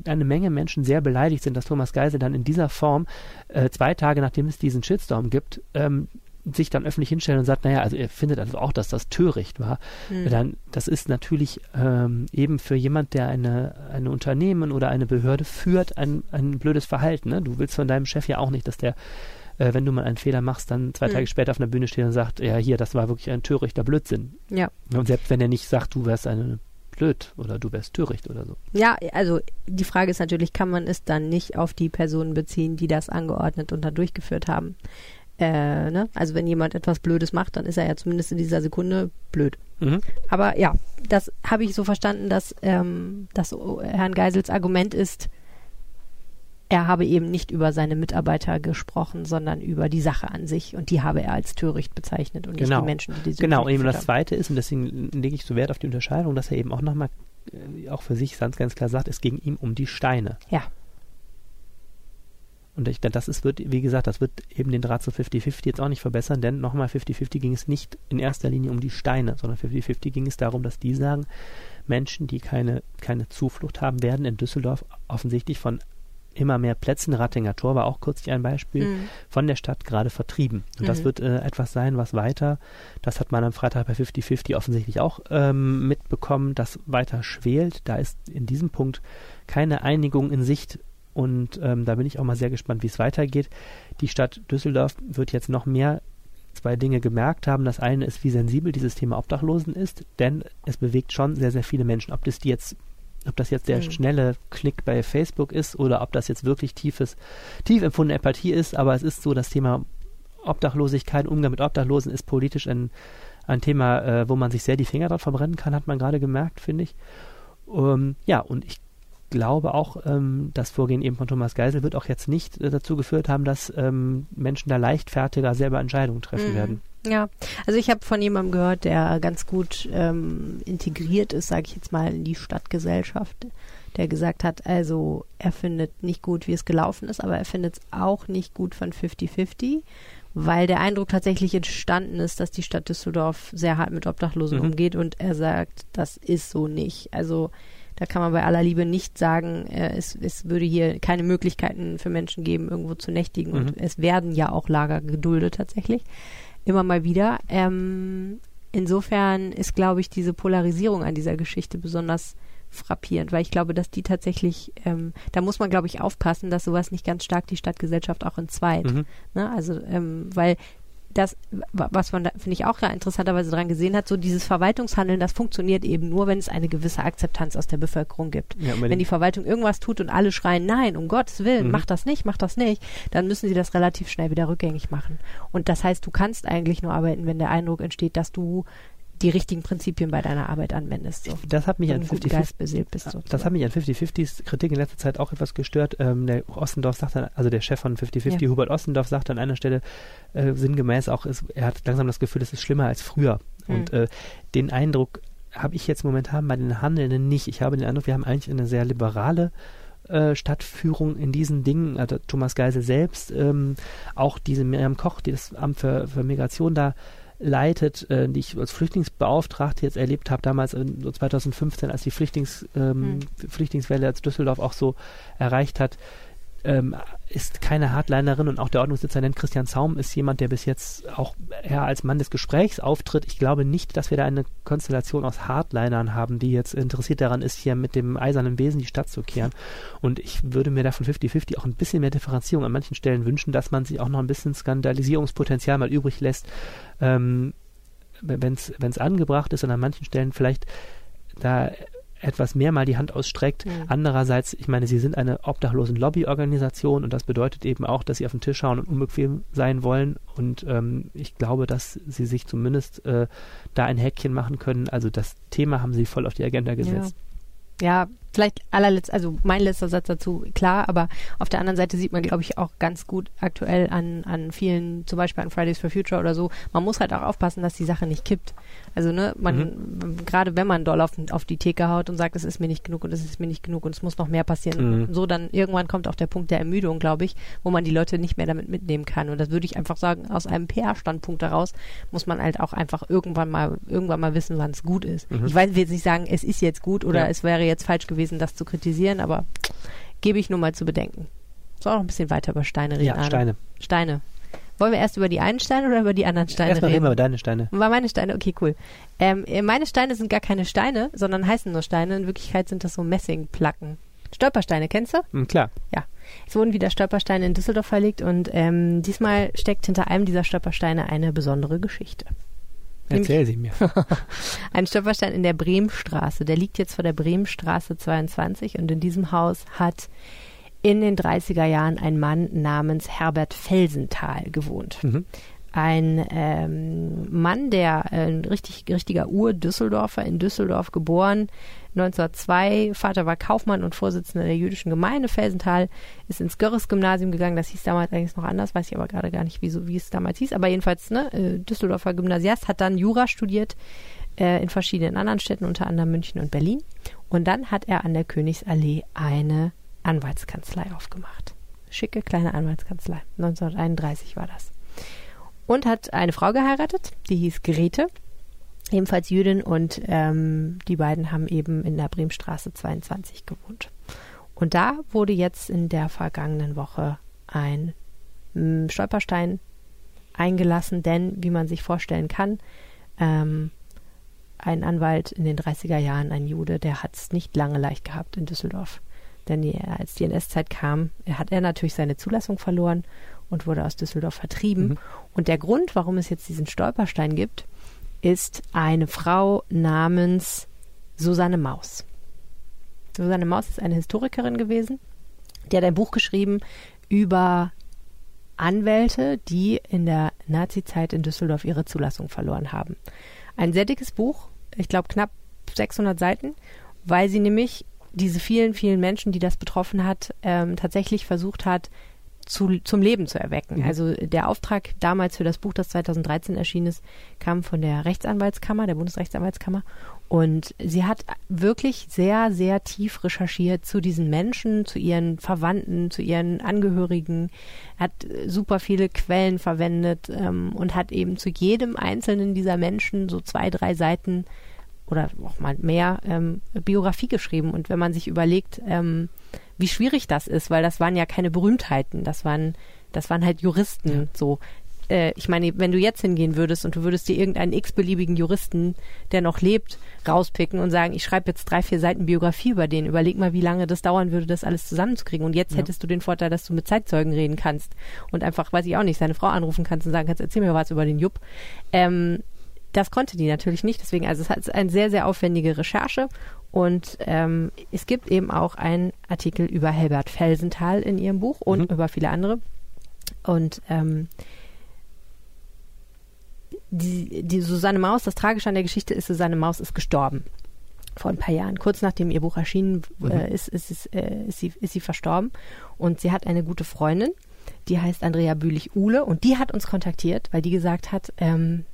eine Menge Menschen sehr beleidigt sind, dass Thomas Geisel dann in dieser Form äh, zwei Tage nachdem es diesen Shitstorm gibt, ähm, sich dann öffentlich hinstellen und sagt, naja, also er findet also auch, dass das töricht war, mhm. dann das ist natürlich ähm, eben für jemand, der eine, eine Unternehmen oder eine Behörde führt, ein, ein blödes Verhalten. Ne? Du willst von deinem Chef ja auch nicht, dass der, äh, wenn du mal einen Fehler machst, dann zwei mhm. Tage später auf einer Bühne steht und sagt, ja, hier, das war wirklich ein törichter Blödsinn. Ja. Und selbst wenn er nicht sagt, du wärst eine blöd oder du wärst töricht oder so. Ja, also die Frage ist natürlich, kann man es dann nicht auf die Personen beziehen, die das angeordnet und dann durchgeführt haben? Äh, ne? Also wenn jemand etwas Blödes macht, dann ist er ja zumindest in dieser Sekunde blöd. Mhm. Aber ja, das habe ich so verstanden, dass ähm, das Herrn Geisels Argument ist, er habe eben nicht über seine Mitarbeiter gesprochen, sondern über die Sache an sich. Und die habe er als töricht bezeichnet und Genau. nicht die Menschen, die diese Genau, und eben das Zweite ist, und deswegen lege ich so Wert auf die Unterscheidung, dass er eben auch nochmal, äh, auch für sich ganz, ganz klar sagt, es ging ihm um die Steine. Ja. Und ich, das ist, wird, wie gesagt, das wird eben den Draht zu 50-50 jetzt auch nicht verbessern, denn nochmal 50-50 ging es nicht in erster Linie um die Steine, sondern 50-50 ging es darum, dass die sagen, Menschen, die keine, keine Zuflucht haben, werden in Düsseldorf offensichtlich von immer mehr Plätzen, Rattinger Tor war auch kürzlich ein Beispiel, Mhm. von der Stadt gerade vertrieben. Und das Mhm. wird äh, etwas sein, was weiter, das hat man am Freitag bei 50-50 offensichtlich auch ähm, mitbekommen, das weiter schwelt. Da ist in diesem Punkt keine Einigung in Sicht und ähm, da bin ich auch mal sehr gespannt, wie es weitergeht. Die Stadt Düsseldorf wird jetzt noch mehr zwei Dinge gemerkt haben. Das eine ist, wie sensibel dieses Thema Obdachlosen ist, denn es bewegt schon sehr, sehr viele Menschen. Ob das die jetzt ob das jetzt der Mhm. schnelle Klick bei Facebook ist oder ob das jetzt wirklich tiefes, tief empfundene Empathie ist, aber es ist so, das Thema Obdachlosigkeit, Umgang mit Obdachlosen ist politisch ein, ein Thema, äh, wo man sich sehr die Finger drauf verbrennen kann, hat man gerade gemerkt, finde ich. Ähm, ja, und ich glaube auch, ähm, das Vorgehen eben von Thomas Geisel wird auch jetzt nicht äh, dazu geführt haben, dass ähm, Menschen da leichtfertiger selber Entscheidungen treffen Mhm. werden. Ja, also ich habe von jemandem gehört, der ganz gut ähm, integriert ist, sage ich jetzt mal, in die Stadtgesellschaft, der gesagt hat, also er findet nicht gut, wie es gelaufen ist, aber er findet es auch nicht gut von 50-50, weil der Eindruck tatsächlich entstanden ist, dass die Stadt Düsseldorf sehr hart mit Obdachlosen Mhm. umgeht und er sagt, das ist so nicht. Also da kann man bei aller Liebe nicht sagen, äh, es, es würde hier keine Möglichkeiten für Menschen geben, irgendwo zu nächtigen. Und Mhm. es werden ja auch Lager geduldet tatsächlich. Immer mal wieder. Ähm, insofern ist, glaube ich, diese Polarisierung an dieser Geschichte besonders frappierend, weil ich glaube, dass die tatsächlich, ähm, da muss man, glaube ich, aufpassen, dass sowas nicht ganz stark die Stadtgesellschaft auch entzweit. Mhm. Ne? Also, ähm, weil das, wa- was man da, finde ich, auch ja interessanterweise dran gesehen hat, so dieses Verwaltungshandeln, das funktioniert eben nur, wenn es eine gewisse Akzeptanz aus der Bevölkerung gibt. Ja, Wenn die. Verwaltung irgendwas tut und alle schreien, nein, um Gottes Willen, Mhm. mach das nicht, mach das nicht, dann müssen sie das relativ schnell wieder rückgängig machen. Und das heißt, du kannst eigentlich nur arbeiten, wenn der Eindruck entsteht, dass du die richtigen Prinzipien bei deiner Arbeit anwendest. So. das hat mich an Mit einem guten 50 Geist beseelt bist. Das sozusagen. hat mich an 50-50s Kritik in letzter Zeit auch etwas gestört. Ähm, der Ossendorf sagt dann, also der Chef von 50-50, Ja. Hubert Ossendorf, sagt an einer Stelle äh, sinngemäß auch, es, er hat langsam das Gefühl, es ist schlimmer als früher. Mhm. Und äh, den Eindruck habe ich jetzt momentan bei den Handelnden nicht. Ich habe den Eindruck, wir haben eigentlich eine sehr liberale äh, Stadtführung in diesen Dingen. Also Thomas Geisel selbst, ähm, auch diese Miriam Koch, die das Amt für, für Migration da leitet, äh, die ich als Flüchtlingsbeauftragte jetzt erlebt habe, damals äh, so 2015, als die Flüchtlings, ähm, Flüchtlingswelle als Düsseldorf auch so erreicht hat, ähm, ist keine Hardlinerin und auch der Ordnungsdezernent Christian Zaum ist jemand, der bis jetzt auch eher als Mann des Gesprächs auftritt. Ich glaube nicht, dass wir da eine Konstellation aus Hardlinern haben, die jetzt interessiert daran ist, hier mit dem eisernen Besen die Stadt zu kehren. Und ich würde mir da von 50-50 auch ein bisschen mehr Differenzierung an manchen Stellen wünschen, dass man sich auch noch ein bisschen Skandalisierungspotenzial mal übrig lässt, ähm, wenn es angebracht ist und an manchen Stellen vielleicht da etwas mehr mal die Hand ausstreckt. Mhm. Andererseits, ich meine, sie sind eine obdachlosen Lobbyorganisation und das bedeutet eben auch, dass sie auf den Tisch schauen und unbequem sein wollen. Und ähm, ich glaube, dass sie sich zumindest äh, da ein Häkchen machen können. Also das Thema haben sie voll auf die Agenda gesetzt. Ja, vielleicht allerletzt, also mein letzter Satz dazu, klar, aber auf der anderen Seite sieht man, glaube ich, auch ganz gut aktuell an, an vielen, zum Beispiel an Fridays for Future oder so, man muss halt auch aufpassen, dass die Sache nicht kippt. Also, ne, man, gerade wenn man doll auf, auf die Theke haut und sagt, es ist mir nicht genug und es ist mir nicht genug und es muss noch mehr passieren, Mhm. und so, dann irgendwann kommt auch der Punkt der Ermüdung, glaube ich, wo man die Leute nicht mehr damit mitnehmen kann. Und das würde ich einfach sagen, aus einem PR-Standpunkt heraus muss man halt auch einfach irgendwann mal, irgendwann mal wissen, wann es gut ist. Mhm. Ich weiß, will jetzt nicht sagen, es ist jetzt gut oder Ja. es wäre jetzt falsch gewesen, das zu kritisieren, aber gebe ich nur mal zu bedenken. Soll auch ein bisschen weiter über Steine reden. Ja, Arne. Steine. Steine. Wollen wir erst über die einen Steine oder über die anderen Steine Erstmal reden reden? wir über deine Steine. War meine Steine, okay, cool. Ähm, äh, meine Steine sind gar keine Steine, sondern heißen nur Steine. In Wirklichkeit sind das so Messingplatten. Stolpersteine, kennst du? Hm, klar. Es wurden wieder Stolpersteine in Düsseldorf verlegt und ähm, diesmal steckt hinter einem dieser Stolpersteine eine besondere Geschichte. Erzähl sie mir. Ein Stolperstein in der Bremstraße. Der liegt jetzt vor der Bremstraße 22 und in diesem Haus hat in den 30er Jahren ein Mann namens Herbert Felsenthal gewohnt. Mhm. Ein ähm, Mann, der äh, ein richtig, richtiger Ur-Düsseldorfer in Düsseldorf geboren, 1902. Vater war Kaufmann und Vorsitzender der jüdischen Gemeinde Felsenthal, ist ins Görres-Gymnasium gegangen. Das hieß damals eigentlich noch anders, weiß ich aber gerade gar nicht, wieso, wie es damals hieß. Aber jedenfalls, ne, äh, Düsseldorfer Gymnasiast, hat dann Jura studiert äh, in verschiedenen anderen Städten, unter anderem München und Berlin. Und dann hat er an der Königsallee eine Anwaltskanzlei aufgemacht. Schicke kleine Anwaltskanzlei. 1931 war das und hat eine Frau geheiratet, die hieß Grete, ebenfalls Jüdin und ähm, die beiden haben eben in der Bremstraße 22 gewohnt. Und da wurde jetzt in der vergangenen Woche ein m, hm, Stolperstein eingelassen, denn wie man sich vorstellen kann, ähm, ein Anwalt in den 30er Jahren, ein Jude, der hat es nicht lange leicht gehabt in Düsseldorf. Denn die, als die NS-Zeit kam, hat er natürlich seine Zulassung verloren und wurde aus Düsseldorf vertrieben. Mhm. Und der Grund, warum es jetzt diesen Stolperstein gibt, ist eine Frau namens Susanne Maus. Susanne Maus ist eine Historikerin gewesen. Die hat ein Buch geschrieben über Anwälte, die in der Nazizeit in Düsseldorf ihre Zulassung verloren haben. Ein sehr dickes Buch, ich glaube knapp 600 Seiten, weil sie nämlich diese vielen, vielen Menschen, die das betroffen hat, ähm, tatsächlich versucht hat, zu, zum Leben zu erwecken. Mhm. Also der Auftrag damals für das Buch, das 2013 erschienen ist, kam von der Rechtsanwaltskammer, der Bundesrechtsanwaltskammer. Und sie hat wirklich sehr, sehr tief recherchiert zu diesen Menschen, zu ihren Verwandten, zu ihren Angehörigen, hat super viele Quellen verwendet ähm, und hat eben zu jedem einzelnen dieser Menschen so zwei, drei Seiten oder auch mal mehr ähm, Biografie geschrieben. Und wenn man sich überlegt, ähm, wie schwierig das ist, weil das waren ja keine Berühmtheiten, das waren, das waren halt Juristen ja. so. Äh, ich meine, wenn du jetzt hingehen würdest und du würdest dir irgendeinen x-beliebigen Juristen, der noch lebt, rauspicken und sagen, ich schreibe jetzt drei, vier Seiten Biografie über den, überleg mal, wie lange das dauern würde, das alles zusammenzukriegen. Und jetzt ja. hättest du den Vorteil, dass du mit Zeitzeugen reden kannst und einfach, weiß ich auch nicht, seine Frau anrufen kannst und sagen kannst, erzähl mir was über den Jupp. Ähm, das konnte die natürlich nicht, deswegen, also es ist eine sehr, sehr aufwendige Recherche und ähm, es gibt eben auch einen Artikel über Helbert Felsenthal in ihrem Buch und mhm. über viele andere. Und ähm, die, die Susanne Maus, das Tragische an der Geschichte ist, Susanne Maus ist gestorben vor ein paar Jahren. Kurz nachdem ihr Buch erschienen mhm. äh, ist, ist, ist, äh, ist, sie, ist sie verstorben. Und sie hat eine gute Freundin, die heißt Andrea Bühlich-Uhle und die hat uns kontaktiert, weil die gesagt hat, ähm,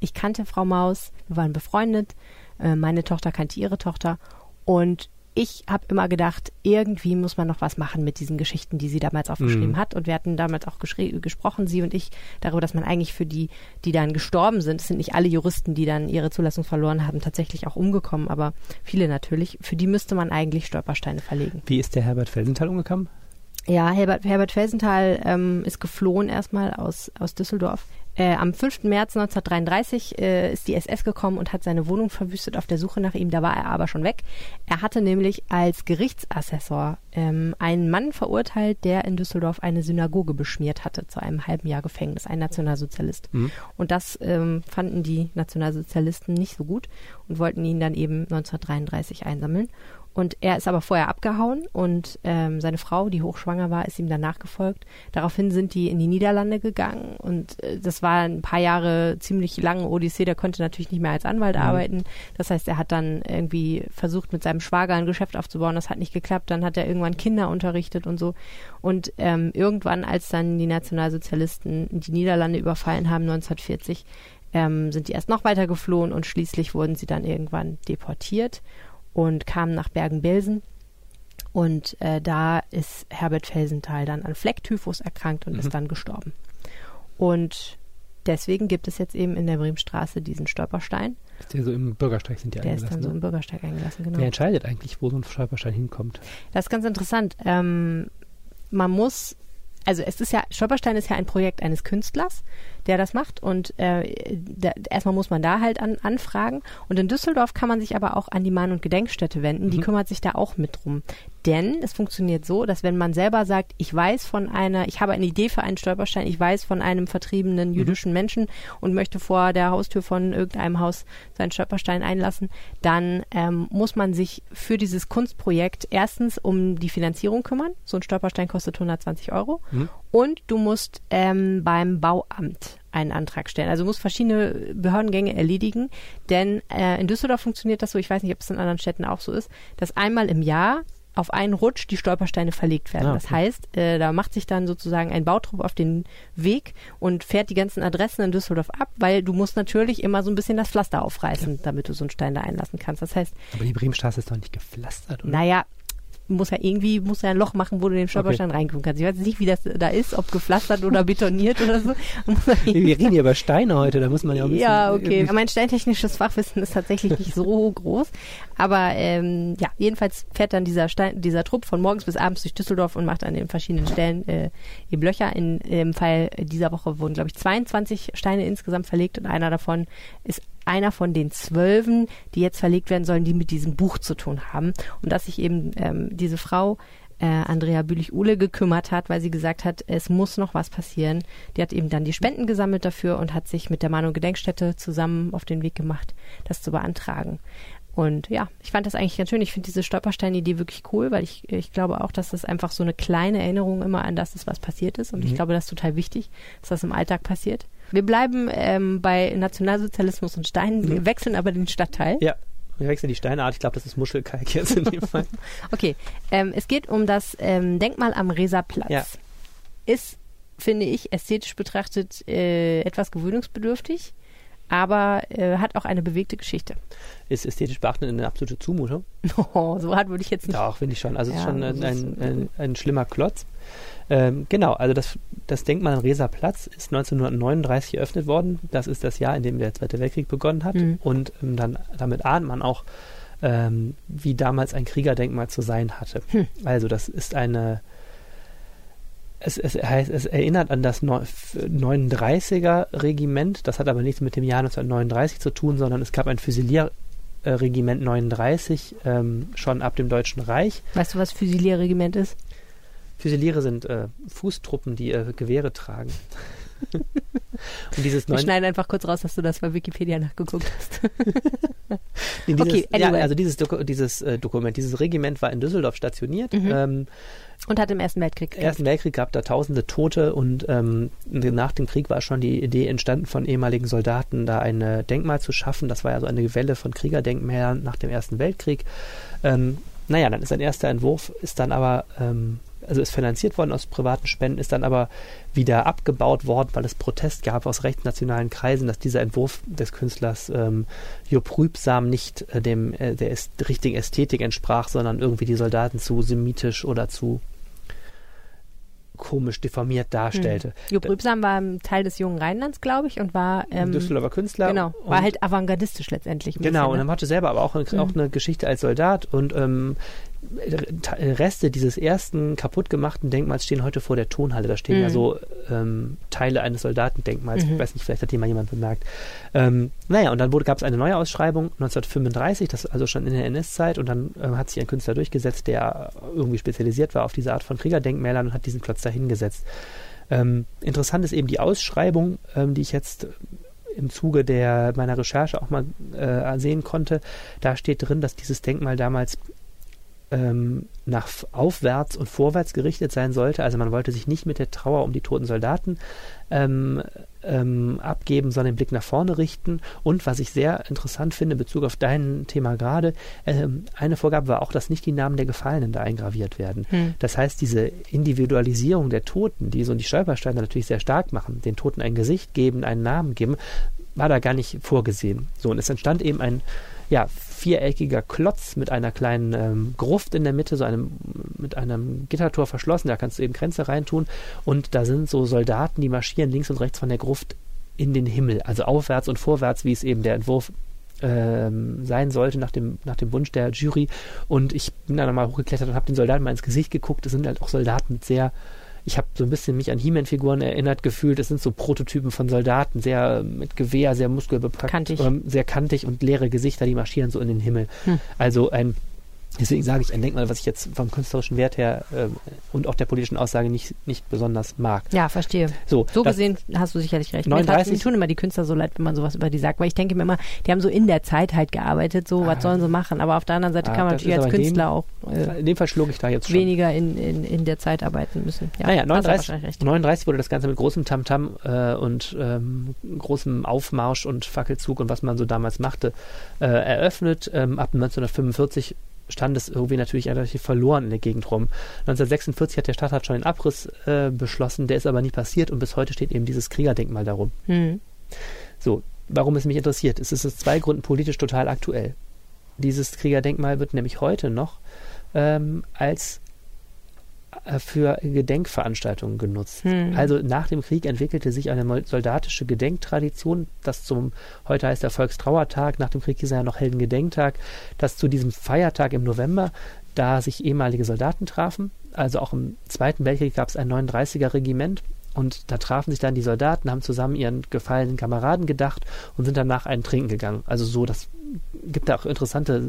ich kannte Frau Maus, wir waren befreundet, äh, meine Tochter kannte ihre Tochter und ich habe immer gedacht, irgendwie muss man noch was machen mit diesen Geschichten, die sie damals aufgeschrieben mhm. hat. Und wir hatten damals auch gesprochen, sie und ich, darüber, dass man eigentlich für die, die dann gestorben sind, es sind nicht alle Juristen, die dann ihre Zulassung verloren haben, tatsächlich auch umgekommen, aber viele natürlich, für die müsste man eigentlich Stolpersteine verlegen. Wie ist der Herbert Felsenthal umgekommen? Ja, Herbert, Herbert Felsenthal ähm, ist geflohen erstmal aus, aus Düsseldorf. Äh, am 5. März 1933 äh, ist die SS gekommen und hat seine Wohnung verwüstet auf der Suche nach ihm. Da war er aber schon weg. Er hatte nämlich als Gerichtsassessor ähm, einen Mann verurteilt, der in Düsseldorf eine Synagoge beschmiert hatte zu einem halben Jahr Gefängnis, ein Nationalsozialist. Mhm. Und das ähm, fanden die Nationalsozialisten nicht so gut und wollten ihn dann eben 1933 einsammeln. Und er ist aber vorher abgehauen und ähm, seine Frau, die hochschwanger war, ist ihm dann nachgefolgt. Daraufhin sind die in die Niederlande gegangen und äh, das war ein paar Jahre ziemlich lange Odyssee. Der konnte natürlich nicht mehr als Anwalt mhm. arbeiten. Das heißt, er hat dann irgendwie versucht, mit seinem Schwager ein Geschäft aufzubauen. Das hat nicht geklappt. Dann hat er irgendwann Kinder unterrichtet und so. Und ähm, irgendwann, als dann die Nationalsozialisten die Niederlande überfallen haben, 1940, ähm, sind die erst noch weiter geflohen und schließlich wurden sie dann irgendwann deportiert und kamen nach Bergen-Belsen. Und äh, da ist Herbert Felsenthal dann an Flecktyphus erkrankt und mhm. ist dann gestorben. Und deswegen gibt es jetzt eben in der Bremenstraße diesen Stolperstein. Der so im Bürgersteig sind die der eingelassen. Der ist dann so ne? im Bürgersteig eingelassen, genau. Wer entscheidet eigentlich, wo so ein Stolperstein hinkommt? Das ist ganz interessant. Ähm, man muss also es ist ja, Stolperstein ist ja ein Projekt eines Künstlers, der das macht und äh, da, erstmal muss man da halt an, anfragen und in Düsseldorf kann man sich aber auch an die Mahn- und Gedenkstätte wenden, die mhm. kümmert sich da auch mit drum. Denn es funktioniert so, dass wenn man selber sagt, ich weiß von einer, ich habe eine Idee für einen Stolperstein, ich weiß von einem vertriebenen jüdischen mhm. Menschen und möchte vor der Haustür von irgendeinem Haus seinen Stolperstein einlassen, dann ähm, muss man sich für dieses Kunstprojekt erstens um die Finanzierung kümmern. So ein Stolperstein kostet 120 Euro. Mhm. Und du musst ähm, beim Bauamt einen Antrag stellen. Also du musst verschiedene Behördengänge erledigen, denn äh, in Düsseldorf funktioniert das so, ich weiß nicht, ob es in anderen Städten auch so ist, dass einmal im Jahr auf einen Rutsch die Stolpersteine verlegt werden. Ah, okay. Das heißt, äh, da macht sich dann sozusagen ein Bautrupp auf den Weg und fährt die ganzen Adressen in Düsseldorf ab, weil du musst natürlich immer so ein bisschen das Pflaster aufreißen, ja. damit du so einen Stein da einlassen kannst. Das heißt. Aber die Bremenstraße ist doch nicht gepflastert, oder? Naja, muss ja irgendwie muss ja ein Loch machen, wo du den Stolperstein okay. reingucken kannst. Ich weiß nicht, wie das da ist, ob gepflastert oder betoniert oder so. Wir reden hier über Steine heute, da muss man ja auch ein bisschen. Ja, okay. Mein steintechnisches Fachwissen ist tatsächlich nicht so groß. Aber ähm, ja, jedenfalls fährt dann dieser Stein, dieser Trupp von morgens bis abends durch Düsseldorf und macht an den verschiedenen Stellen äh, eben Löcher. In, Im Fall dieser Woche wurden, glaube ich, 22 Steine insgesamt verlegt und einer davon ist einer von den Zwölfen, die jetzt verlegt werden sollen, die mit diesem Buch zu tun haben. Und dass sich eben ähm, diese Frau äh, Andrea Bülich-Uhle gekümmert hat, weil sie gesagt hat, es muss noch was passieren. Die hat eben dann die Spenden gesammelt dafür und hat sich mit der Manu Gedenkstätte zusammen auf den Weg gemacht, das zu beantragen. Und ja, ich fand das eigentlich ganz schön. Ich finde diese Stolperstein-Idee wirklich cool, weil ich, ich glaube auch, dass das einfach so eine kleine Erinnerung immer an das ist, was passiert ist. Und mhm. ich glaube, das ist total wichtig, dass das im Alltag passiert. Wir bleiben ähm, bei Nationalsozialismus und Steinen, mhm. wir wechseln aber den Stadtteil. Ja. Wir wechseln die Steinart. Ich glaube, das ist Muschelkalk jetzt in dem Fall. okay. Ähm, es geht um das ähm, Denkmal am Reserplatz. Ja. Ist, finde ich, ästhetisch betrachtet äh, etwas gewöhnungsbedürftig aber äh, hat auch eine bewegte Geschichte. Ist ästhetisch beachtet eine absolute Zumutung? Oh, so hart würde ich jetzt nicht. Doch, finde ich schon. Also es ist schon ein, ein, ein, ein, schlimmer Klotz. Ähm, genau, also das, das Denkmal am Reser Platz ist 1939 eröffnet worden. Das ist das Jahr, in dem der Zweite Weltkrieg begonnen hat. Mhm. Und ähm, dann, damit ahnt man auch, ähm, wie damals ein Kriegerdenkmal zu sein hatte. Hm. Also das ist eine es, es, heißt, es erinnert an das 39er Regiment, das hat aber nichts mit dem Jahr 1939 zu tun, sondern es gab ein Füsilierregiment 39 ähm, schon ab dem Deutschen Reich. Weißt du, was Füsilierregiment ist? Füsiliere sind äh, Fußtruppen, die äh, Gewehre tragen. Und dieses Wir schneiden einfach kurz raus, dass du das bei Wikipedia nachgeguckt hast. dieses, okay, anyway. ja, also dieses, Doku dieses äh, Dokument, dieses Regiment war in Düsseldorf stationiert. Mhm. Ähm, und hat im Ersten Weltkrieg Im Ersten Weltkrieg gab da tausende Tote und ähm, nach dem Krieg war schon die Idee entstanden von ehemaligen Soldaten, da ein Denkmal zu schaffen. Das war ja so eine Welle von Kriegerdenkmälern nach dem Ersten Weltkrieg. Ähm, naja, dann ist ein erster Entwurf, ist dann aber ähm, also ist finanziert worden aus privaten Spenden, ist dann aber wieder abgebaut worden, weil es Protest gab aus rechtsnationalen Kreisen, dass dieser Entwurf des Künstlers ähm, Job Rübsam nicht äh, dem äh, der ist, richtigen Ästhetik entsprach, sondern irgendwie die Soldaten zu semitisch oder zu komisch deformiert darstellte. Hm. Job Rübsam war Teil des jungen Rheinlands, glaube ich, und war ähm, Düsseldorfer Künstler. Genau, war halt avantgardistisch letztendlich. Genau, bisschen, und ne? er hatte selber aber auch, eine, hm. auch eine Geschichte als Soldat und ähm, Reste dieses ersten kaputt gemachten Denkmals stehen heute vor der Tonhalle. Da stehen mhm. ja so ähm, Teile eines Soldatendenkmals. Mhm. Ich weiß nicht, vielleicht hat mal jemand bemerkt. Ähm, naja, und dann gab es eine neue Ausschreibung 1935, das also schon in der NS-Zeit. Und dann ähm, hat sich ein Künstler durchgesetzt, der irgendwie spezialisiert war auf diese Art von Kriegerdenkmälern und hat diesen Klotz da hingesetzt. Ähm, interessant ist eben die Ausschreibung, ähm, die ich jetzt im Zuge der meiner Recherche auch mal äh, sehen konnte. Da steht drin, dass dieses Denkmal damals ähm, nach aufwärts und vorwärts gerichtet sein sollte. Also man wollte sich nicht mit der Trauer um die toten Soldaten ähm, ähm, abgeben, sondern den Blick nach vorne richten. Und was ich sehr interessant finde in Bezug auf dein Thema gerade, ähm, eine Vorgabe war auch, dass nicht die Namen der Gefallenen da eingraviert werden. Hm. Das heißt, diese Individualisierung der Toten, die so die Stolpersteine natürlich sehr stark machen, den Toten ein Gesicht geben, einen Namen geben, war da gar nicht vorgesehen. So, und es entstand eben ein ja, viereckiger Klotz mit einer kleinen ähm, Gruft in der Mitte, so einem mit einem Gittertor verschlossen. Da kannst du eben Grenze reintun. Und da sind so Soldaten, die marschieren links und rechts von der Gruft in den Himmel, also aufwärts und vorwärts, wie es eben der Entwurf ähm, sein sollte nach dem, nach dem Wunsch der Jury. Und ich bin dann mal hochgeklettert und habe den Soldaten mal ins Gesicht geguckt. Es sind halt auch Soldaten mit sehr ich habe so ein bisschen mich an He-Man-Figuren erinnert gefühlt. Es sind so Prototypen von Soldaten, sehr mit Gewehr, sehr muskelbepackt, kantig. Ähm, sehr kantig und leere Gesichter, die marschieren so in den Himmel. Hm. Also ein Deswegen sage ich ein Denkmal, was ich jetzt vom künstlerischen Wert her äh, und auch der politischen Aussage nicht, nicht besonders mag. Ja, verstehe. So, So gesehen hast du sicherlich recht. 39 Mir, tun immer die Künstler so leid, wenn man sowas über die sagt, weil ich denke mir immer, die haben so in der Zeit halt gearbeitet, so, was Ah. sollen sie machen? Aber auf der anderen Seite Ah, kann man natürlich als in dem- Künstler auch äh, In dem Fall schlug ich da jetzt schon. weniger in, in, in der Zeit arbeiten müssen. Ja, naja, hast du 39, wahrscheinlich recht. 39 wurde das Ganze mit großem Tamtam äh, und ähm, großem Aufmarsch und Fackelzug und was man so damals machte, äh, eröffnet. Ähm, ab 1945 stand es irgendwie natürlich relativ verloren in der Gegend rum. 1946 hat der Stadtrat schon den Abriss äh, beschlossen, der ist aber nie passiert und bis heute steht eben dieses Kriegerdenkmal darum. Hm. So, warum es mich interessiert, es ist aus zwei Gründen politisch total aktuell. Dieses Kriegerdenkmal wird nämlich heute noch ähm, als für Gedenkveranstaltungen genutzt. Hm. Also nach dem Krieg entwickelte sich eine soldatische Gedenktradition, das zum, heute heißt der Volkstrauertag, nach dem Krieg hieß er ja noch Heldengedenktag, dass zu diesem Feiertag im November, da sich ehemalige Soldaten trafen, also auch im Zweiten Weltkrieg gab es ein 39er Regiment und da trafen sich dann die Soldaten, haben zusammen ihren gefallenen Kameraden gedacht und sind danach einen trinken gegangen. Also so, das gibt da auch interessante,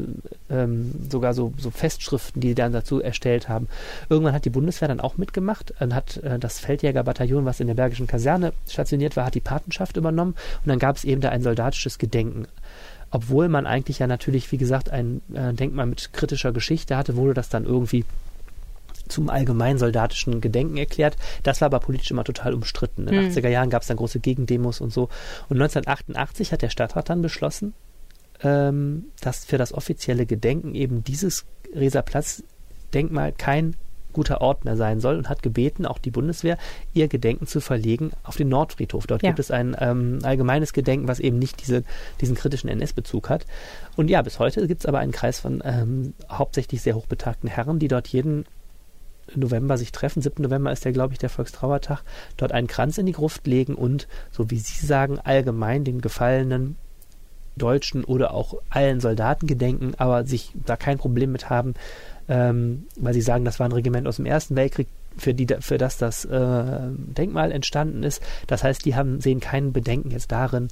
ähm, sogar so, so Festschriften, die dann dazu erstellt haben. Irgendwann hat die Bundeswehr dann auch mitgemacht und hat äh, das Feldjägerbataillon, was in der Bergischen Kaserne stationiert war, hat die Patenschaft übernommen und dann gab es eben da ein soldatisches Gedenken. Obwohl man eigentlich ja natürlich, wie gesagt, ein äh, Denkmal mit kritischer Geschichte hatte, wurde das dann irgendwie zum allgemein soldatischen Gedenken erklärt. Das war aber politisch immer total umstritten. In den Hm. 80er Jahren gab es dann große Gegendemos und so. Und 1988 hat der Stadtrat dann beschlossen, ähm, dass für das offizielle Gedenken eben dieses Reserplatz-Denkmal kein guter Ort mehr sein soll und hat gebeten, auch die Bundeswehr, ihr Gedenken zu verlegen auf den Nordfriedhof. Dort Ja. gibt es ein ähm, allgemeines Gedenken, was eben nicht diese, diesen kritischen NS-Bezug hat. Und ja, bis heute gibt es aber einen Kreis von ähm, hauptsächlich sehr hochbetagten Herren, die dort jeden November sich treffen. 7. November ist ja, glaube ich, der Volkstrauertag. Dort einen Kranz in die Gruft legen und, so wie Sie sagen, allgemein den gefallenen Deutschen oder auch allen Soldaten gedenken, aber sich da kein Problem mit haben, ähm, weil sie sagen, das war ein Regiment aus dem Ersten Weltkrieg, für, die, für das das äh, Denkmal entstanden ist. Das heißt, die haben, sehen kein Bedenken jetzt darin,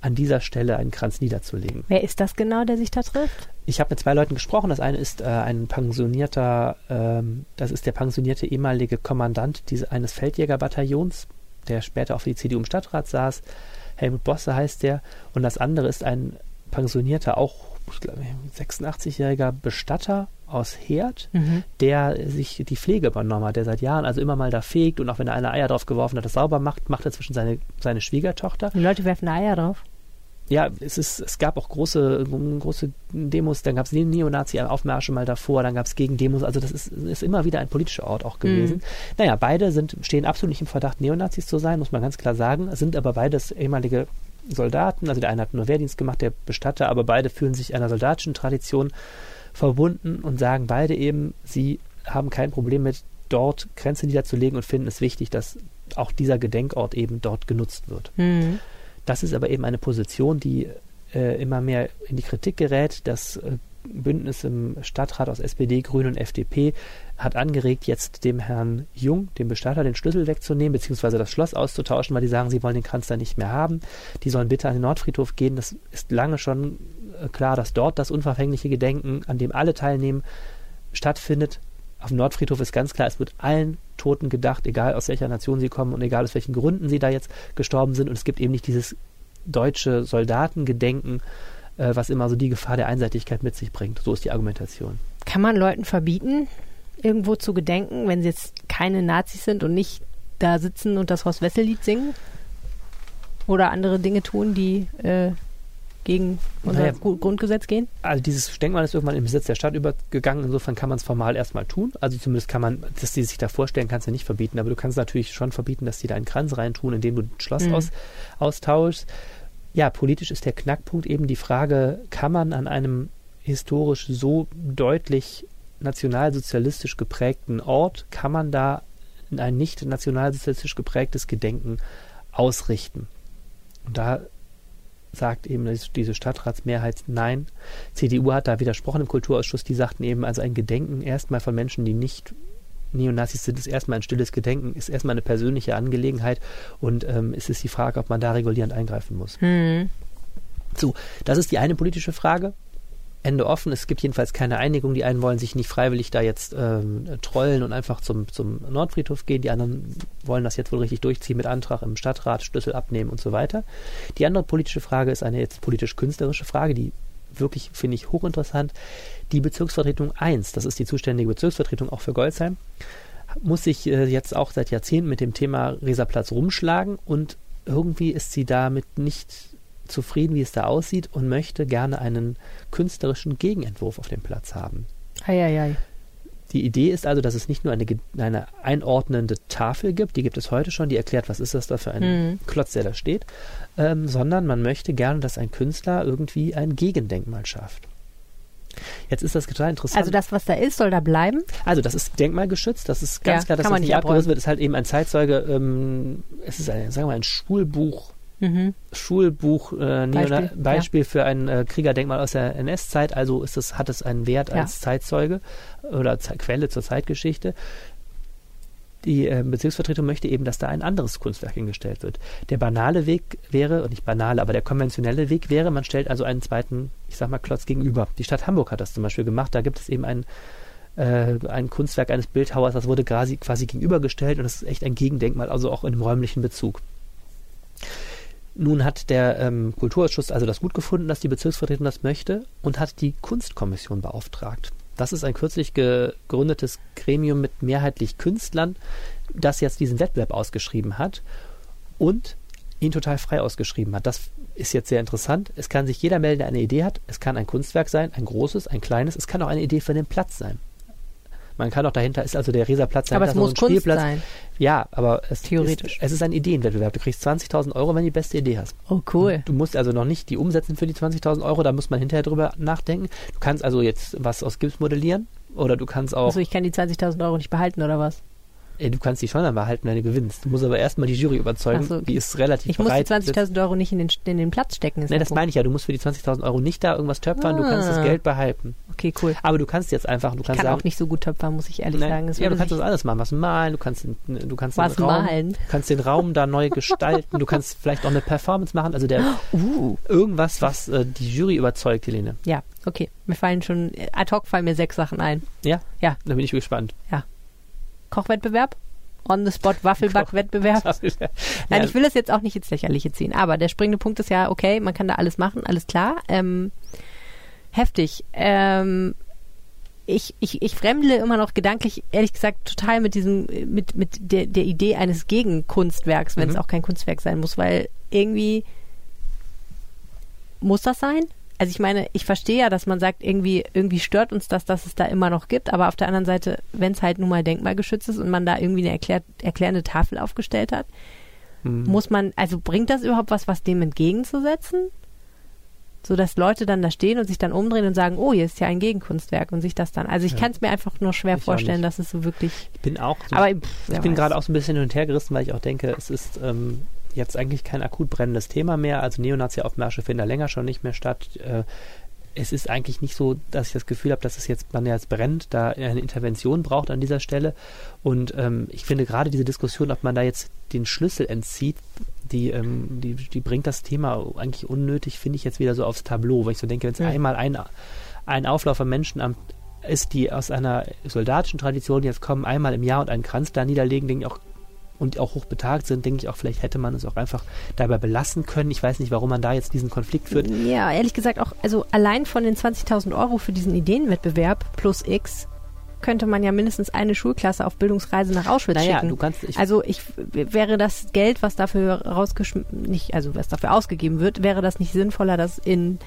an dieser Stelle einen Kranz niederzulegen. Wer ist das genau, der sich da trifft? Ich habe mit zwei Leuten gesprochen. Das eine ist äh, ein pensionierter, ähm, das ist der pensionierte ehemalige Kommandant diese, eines Feldjägerbataillons, der später auf die CDU im Stadtrat saß. Helmut Bosse heißt der. Und das andere ist ein pensionierter, auch ich glaube, 86-jähriger Bestatter aus Herd, Mhm. der sich die Pflege übernommen hat, der seit Jahren also immer mal da fegt und auch wenn er eine Eier drauf geworfen hat, das sauber macht, macht er zwischen seine, seine Schwiegertochter. Die Leute werfen Eier drauf. Ja, es, ist, es gab auch große, große Demos, dann gab es Neonazi-Aufmärsche mal davor, dann gab es Gegendemos, also das ist, ist immer wieder ein politischer Ort auch gewesen. Mhm. Naja, beide sind, stehen absolut nicht im Verdacht, Neonazis zu sein, muss man ganz klar sagen, sind aber beides ehemalige Soldaten, also der eine hat nur Wehrdienst gemacht, der Bestatter, aber beide fühlen sich einer soldatischen Tradition verbunden und sagen beide eben, sie haben kein Problem mit, dort Grenzen niederzulegen und finden es wichtig, dass auch dieser Gedenkort eben dort genutzt wird. Mhm. Das ist aber eben eine Position, die äh, immer mehr in die Kritik gerät. Das äh, Bündnis im Stadtrat aus SPD, Grünen und FDP hat angeregt, jetzt dem Herrn Jung, dem Bestatter, den Schlüssel wegzunehmen, beziehungsweise das Schloss auszutauschen, weil die sagen, sie wollen den da nicht mehr haben. Die sollen bitte an den Nordfriedhof gehen. Das ist lange schon äh, klar, dass dort das unverfängliche Gedenken, an dem alle teilnehmen, stattfindet. Auf dem Nordfriedhof ist ganz klar, es wird allen Toten gedacht, egal aus welcher Nation sie kommen und egal aus welchen Gründen sie da jetzt gestorben sind. Und es gibt eben nicht dieses deutsche Soldatengedenken, äh, was immer so die Gefahr der Einseitigkeit mit sich bringt. So ist die Argumentation. Kann man Leuten verbieten, irgendwo zu gedenken, wenn sie jetzt keine Nazis sind und nicht da sitzen und das Horst Wessel-Lied singen? Oder andere Dinge tun, die äh, gegen unser Naja. Grundgesetz gehen? Also dieses Denkmal ist irgendwann im Besitz der Stadt übergegangen. Insofern kann man es formal erstmal tun. Also zumindest kann man, dass die sich da vorstellen, kannst du nicht verbieten. Aber du kannst natürlich schon verbieten, dass die da einen Kranz reintun, indem du ein Schloss Mhm. aus, austauschst. Ja, politisch ist der Knackpunkt eben die Frage, kann man an einem historisch so deutlich nationalsozialistisch geprägten Ort, kann man da ein nicht nationalsozialistisch geprägtes Gedenken ausrichten? Und da sagt eben diese Stadtratsmehrheit nein. CDU hat da widersprochen im Kulturausschuss. Die sagten eben, also ein Gedenken erstmal von Menschen, die nicht Neonazis sind, ist erstmal ein stilles Gedenken, ist erstmal eine persönliche Angelegenheit und ähm, es ist die Frage, ob man da regulierend eingreifen muss. Hm. So, das ist die eine politische Frage. Ende offen. Es gibt jedenfalls keine Einigung. Die einen wollen sich nicht freiwillig da jetzt ähm, trollen und einfach zum, zum Nordfriedhof gehen. Die anderen wollen das jetzt wohl richtig durchziehen mit Antrag im Stadtrat, Schlüssel abnehmen und so weiter. Die andere politische Frage ist eine jetzt politisch-künstlerische Frage, die wirklich, finde ich, hochinteressant. Die Bezirksvertretung 1, das ist die zuständige Bezirksvertretung auch für Goldsheim, muss sich äh, jetzt auch seit Jahrzehnten mit dem Thema Reserplatz rumschlagen und irgendwie ist sie damit nicht zufrieden, wie es da aussieht und möchte gerne einen künstlerischen Gegenentwurf auf dem Platz haben. Eieiei. Die Idee ist also, dass es nicht nur eine, eine einordnende Tafel gibt, die gibt es heute schon, die erklärt, was ist das da für ein Mhm. Klotz, der da steht, ähm, sondern man möchte gerne, dass ein Künstler irgendwie ein Gegendenkmal schafft. Jetzt ist das total interessant. Also das, was da ist, soll da bleiben? Also das ist denkmalgeschützt, das ist ganz Ja, klar, dass das nicht abgerissen wird, ist halt eben ein Zeitzeuge, ähm, es ist ein, sagen wir mal, ein Schulbuch, Mhm. Schulbuch, äh, Beispiel, Beispiel, Beispiel für ein äh, Kriegerdenkmal aus der NS-Zeit, also ist es, hat es einen Wert Ja. als Zeitzeuge oder Ze Quelle zur Zeitgeschichte. Die äh, Bezirksvertretung möchte eben, dass da ein anderes Kunstwerk hingestellt wird. Der banale Weg wäre, und nicht banale, aber der konventionelle Weg wäre, man stellt also einen zweiten, ich sag mal, Klotz gegenüber. Die Stadt Hamburg hat das zum Beispiel gemacht, da gibt es eben ein äh, ein Kunstwerk eines Bildhauers, das wurde quasi, quasi gegenübergestellt und das ist echt ein Gegendenkmal, also auch in einem räumlichen Bezug. Nun hat der ähm, Kulturausschuss also das gut gefunden, dass die Bezirksvertretung das möchte und hat die Kunstkommission beauftragt. Das ist ein kürzlich gegründetes Gremium mit mehrheitlich Künstlern, das jetzt diesen Wettbewerb ausgeschrieben hat und ihn total frei ausgeschrieben hat. Das ist jetzt sehr interessant. Es kann sich jeder melden, der eine Idee hat. Es kann ein Kunstwerk sein, ein großes, ein kleines. Es kann auch eine Idee für den Platz sein. Man kann auch dahinter, ist also der Reserplatz Aber es muss so ein Kunst Spielplatz. sein. Ja, aber es Theoretisch. Ist, es ist ein Ideenwettbewerb. Du kriegst 20.000 Euro, wenn du die beste Idee hast. Oh, cool. Du musst also noch nicht die umsetzen für die 20.000 Euro, da muss man hinterher drüber nachdenken. Du kannst also jetzt was aus Gips modellieren oder du kannst auch, Also ich kann die 20.000 Euro nicht behalten, oder was? Ey, du kannst die schon dann behalten, wenn du gewinnst. Du musst aber erstmal die Jury überzeugen, so, die ist relativ Ich muss die bereit. 20.000 Euro nicht in den, in den Platz stecken. Nein, das Punkt. meine ich ja. Du musst für die 20.000 Euro nicht da irgendwas töpfern, du kannst das Ah. Geld behalten. Okay, cool. Aber du kannst jetzt einfach, du Ich kannst kann sagen, auch nicht so gut töpfern, muss ich ehrlich Nein, sagen. Es ja, du kannst das alles machen, was malen, du kannst, den- du kannst Was den Raum, malen? du kannst den Raum da neu gestalten, du kannst vielleicht auch eine Performance machen, also der Uh, irgendwas, was äh, die Jury überzeugt, Helene. ja, okay. Mir fallen schon, äh, ad hoc fallen mir sechs Sachen ein. Ja? Ja. Da bin ich gespannt. Kochwettbewerb? On the spot Waffelbackwettbewerb? Nein, ich will das jetzt auch nicht ins Lächerliche ziehen. Aber der springende Punkt ist ja, okay, man kann da alles machen, alles klar. Ähm, heftig. Ähm, ich, ich, ich fremdle immer noch gedanklich, ehrlich gesagt, total mit diesem, mit, mit der, der Idee eines Gegenkunstwerks, wenn es Mhm. auch kein Kunstwerk sein muss, weil irgendwie muss das sein? Also ich meine, ich verstehe ja, dass man sagt, irgendwie, irgendwie stört uns das, dass es da immer noch gibt, aber auf der anderen Seite, wenn es halt nun mal denkmalgeschützt ist und man da irgendwie eine erklärt, erklärende Tafel aufgestellt hat, Hm. muss man, also bringt das überhaupt was, was dem entgegenzusetzen? So dass Leute dann da stehen und sich dann umdrehen und sagen, oh, hier ist ja ein Gegenkunstwerk und sich das dann. Also ich Ja. kann es mir einfach nur schwer Ich vorstellen, dass es so wirklich. Ich bin auch, so, Aber pff, ich bin gerade auch so ein bisschen hin und her gerissen, weil ich auch denke, es ist ähm, jetzt eigentlich kein akut brennendes Thema mehr. Also Neonazi-Aufmärsche finden da länger schon nicht mehr statt. Äh, es ist eigentlich nicht so, dass ich das Gefühl habe, dass es jetzt, man jetzt brennt, da eine Intervention braucht an dieser Stelle. Und ähm, ich finde gerade diese Diskussion, ob man da jetzt den Schlüssel entzieht, die, ähm, die, die bringt das Thema eigentlich unnötig, finde ich jetzt wieder so aufs Tableau, weil ich so denke, wenn es Ja. einmal ein, ein Auflauf von Menschen am ist, die aus einer soldatischen Tradition jetzt kommen, einmal im Jahr und einen Kranz da niederlegen, denke ich auch, und auch hochbetagt sind, denke ich auch, vielleicht hätte man es auch einfach dabei belassen können. Ich weiß nicht, warum man da jetzt diesen Konflikt führt. Ja, ehrlich gesagt auch, also allein von den 20.000 Euro für diesen Ideenwettbewerb plus X könnte man ja mindestens eine Schulklasse auf Bildungsreise nach Auschwitz Naja, schicken. du kannst, ich, Also ich wäre das Geld, was dafür rausgeschmissen, nicht, also was dafür ausgegeben wird, wäre das nicht sinnvoller, das in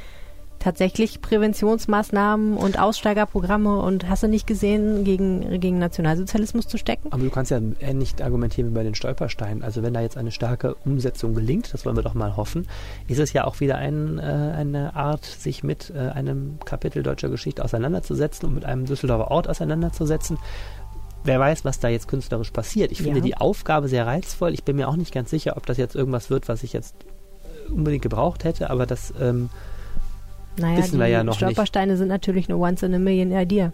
tatsächlich Präventionsmaßnahmen und Aussteigerprogramme und hast du nicht gesehen, gegen, gegen Nationalsozialismus zu stecken? aber du kannst ja ähnlich argumentieren wie bei den Stolpersteinen. Also wenn da jetzt eine starke Umsetzung gelingt, das wollen wir doch mal hoffen, ist es ja auch wieder ein, äh, eine Art, sich mit äh, einem Kapitel deutscher Geschichte auseinanderzusetzen und mit einem Düsseldorfer Ort auseinanderzusetzen. Wer weiß, was da jetzt künstlerisch passiert. Ich finde Ja. die Aufgabe sehr reizvoll. Ich bin mir auch nicht ganz sicher, ob das jetzt irgendwas wird, was ich jetzt äh, unbedingt gebraucht hätte, aber das ähm, Naja, Wissen die wir ja noch Stolpersteine sind natürlich eine once in a million idea.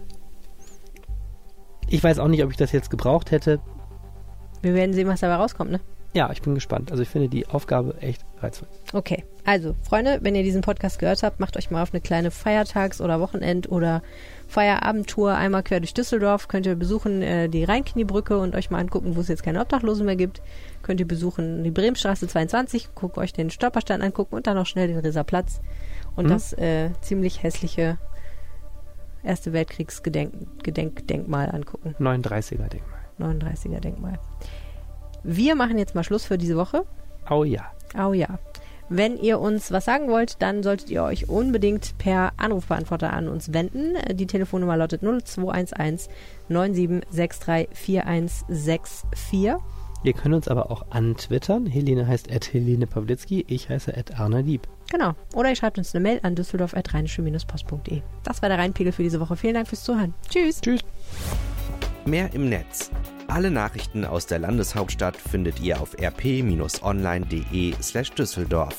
ich weiß auch nicht, ob ich das jetzt gebraucht hätte. Wir werden sehen, was dabei rauskommt, ne? Ja, ich bin gespannt. Also ich finde die Aufgabe echt reizvoll. Okay, also Freunde, wenn ihr diesen Podcast gehört habt, macht euch mal auf eine kleine Feiertags- oder Wochenend- oder Feierabendtour einmal quer durch Düsseldorf. Könnt ihr besuchen äh, die Rheinkniebrücke und euch mal angucken, wo es jetzt keine Obdachlosen mehr gibt. Könnt ihr besuchen die Bremstraße 22, guckt euch den Stolperstein angucken und dann noch schnell den Riserplatz und Mhm. das äh, ziemlich hässliche Erste Weltkriegsgedenkmal angucken. 39er Denkmal. 39er Denkmal. Wir machen jetzt mal Schluss für diese Woche. Oh ja. Oh ja. Wenn ihr uns was sagen wollt, dann solltet ihr euch unbedingt per Anrufbeantworter an uns wenden. Die Telefonnummer lautet 0211 9763 4164. Ihr könnt uns aber auch antwittern. Helene heißt at Helene Pawlitzki, ich heiße at Arne Lieb. Genau. Oder ihr schreibt uns eine Mail an düsseldorf.rheinische-post.de. Das war der Rheinpegel für diese Woche. Vielen Dank fürs Zuhören. Tschüss. Tschüss. Mehr im Netz. Alle Nachrichten aus der Landeshauptstadt findet ihr auf rp-online.de slash Düsseldorf.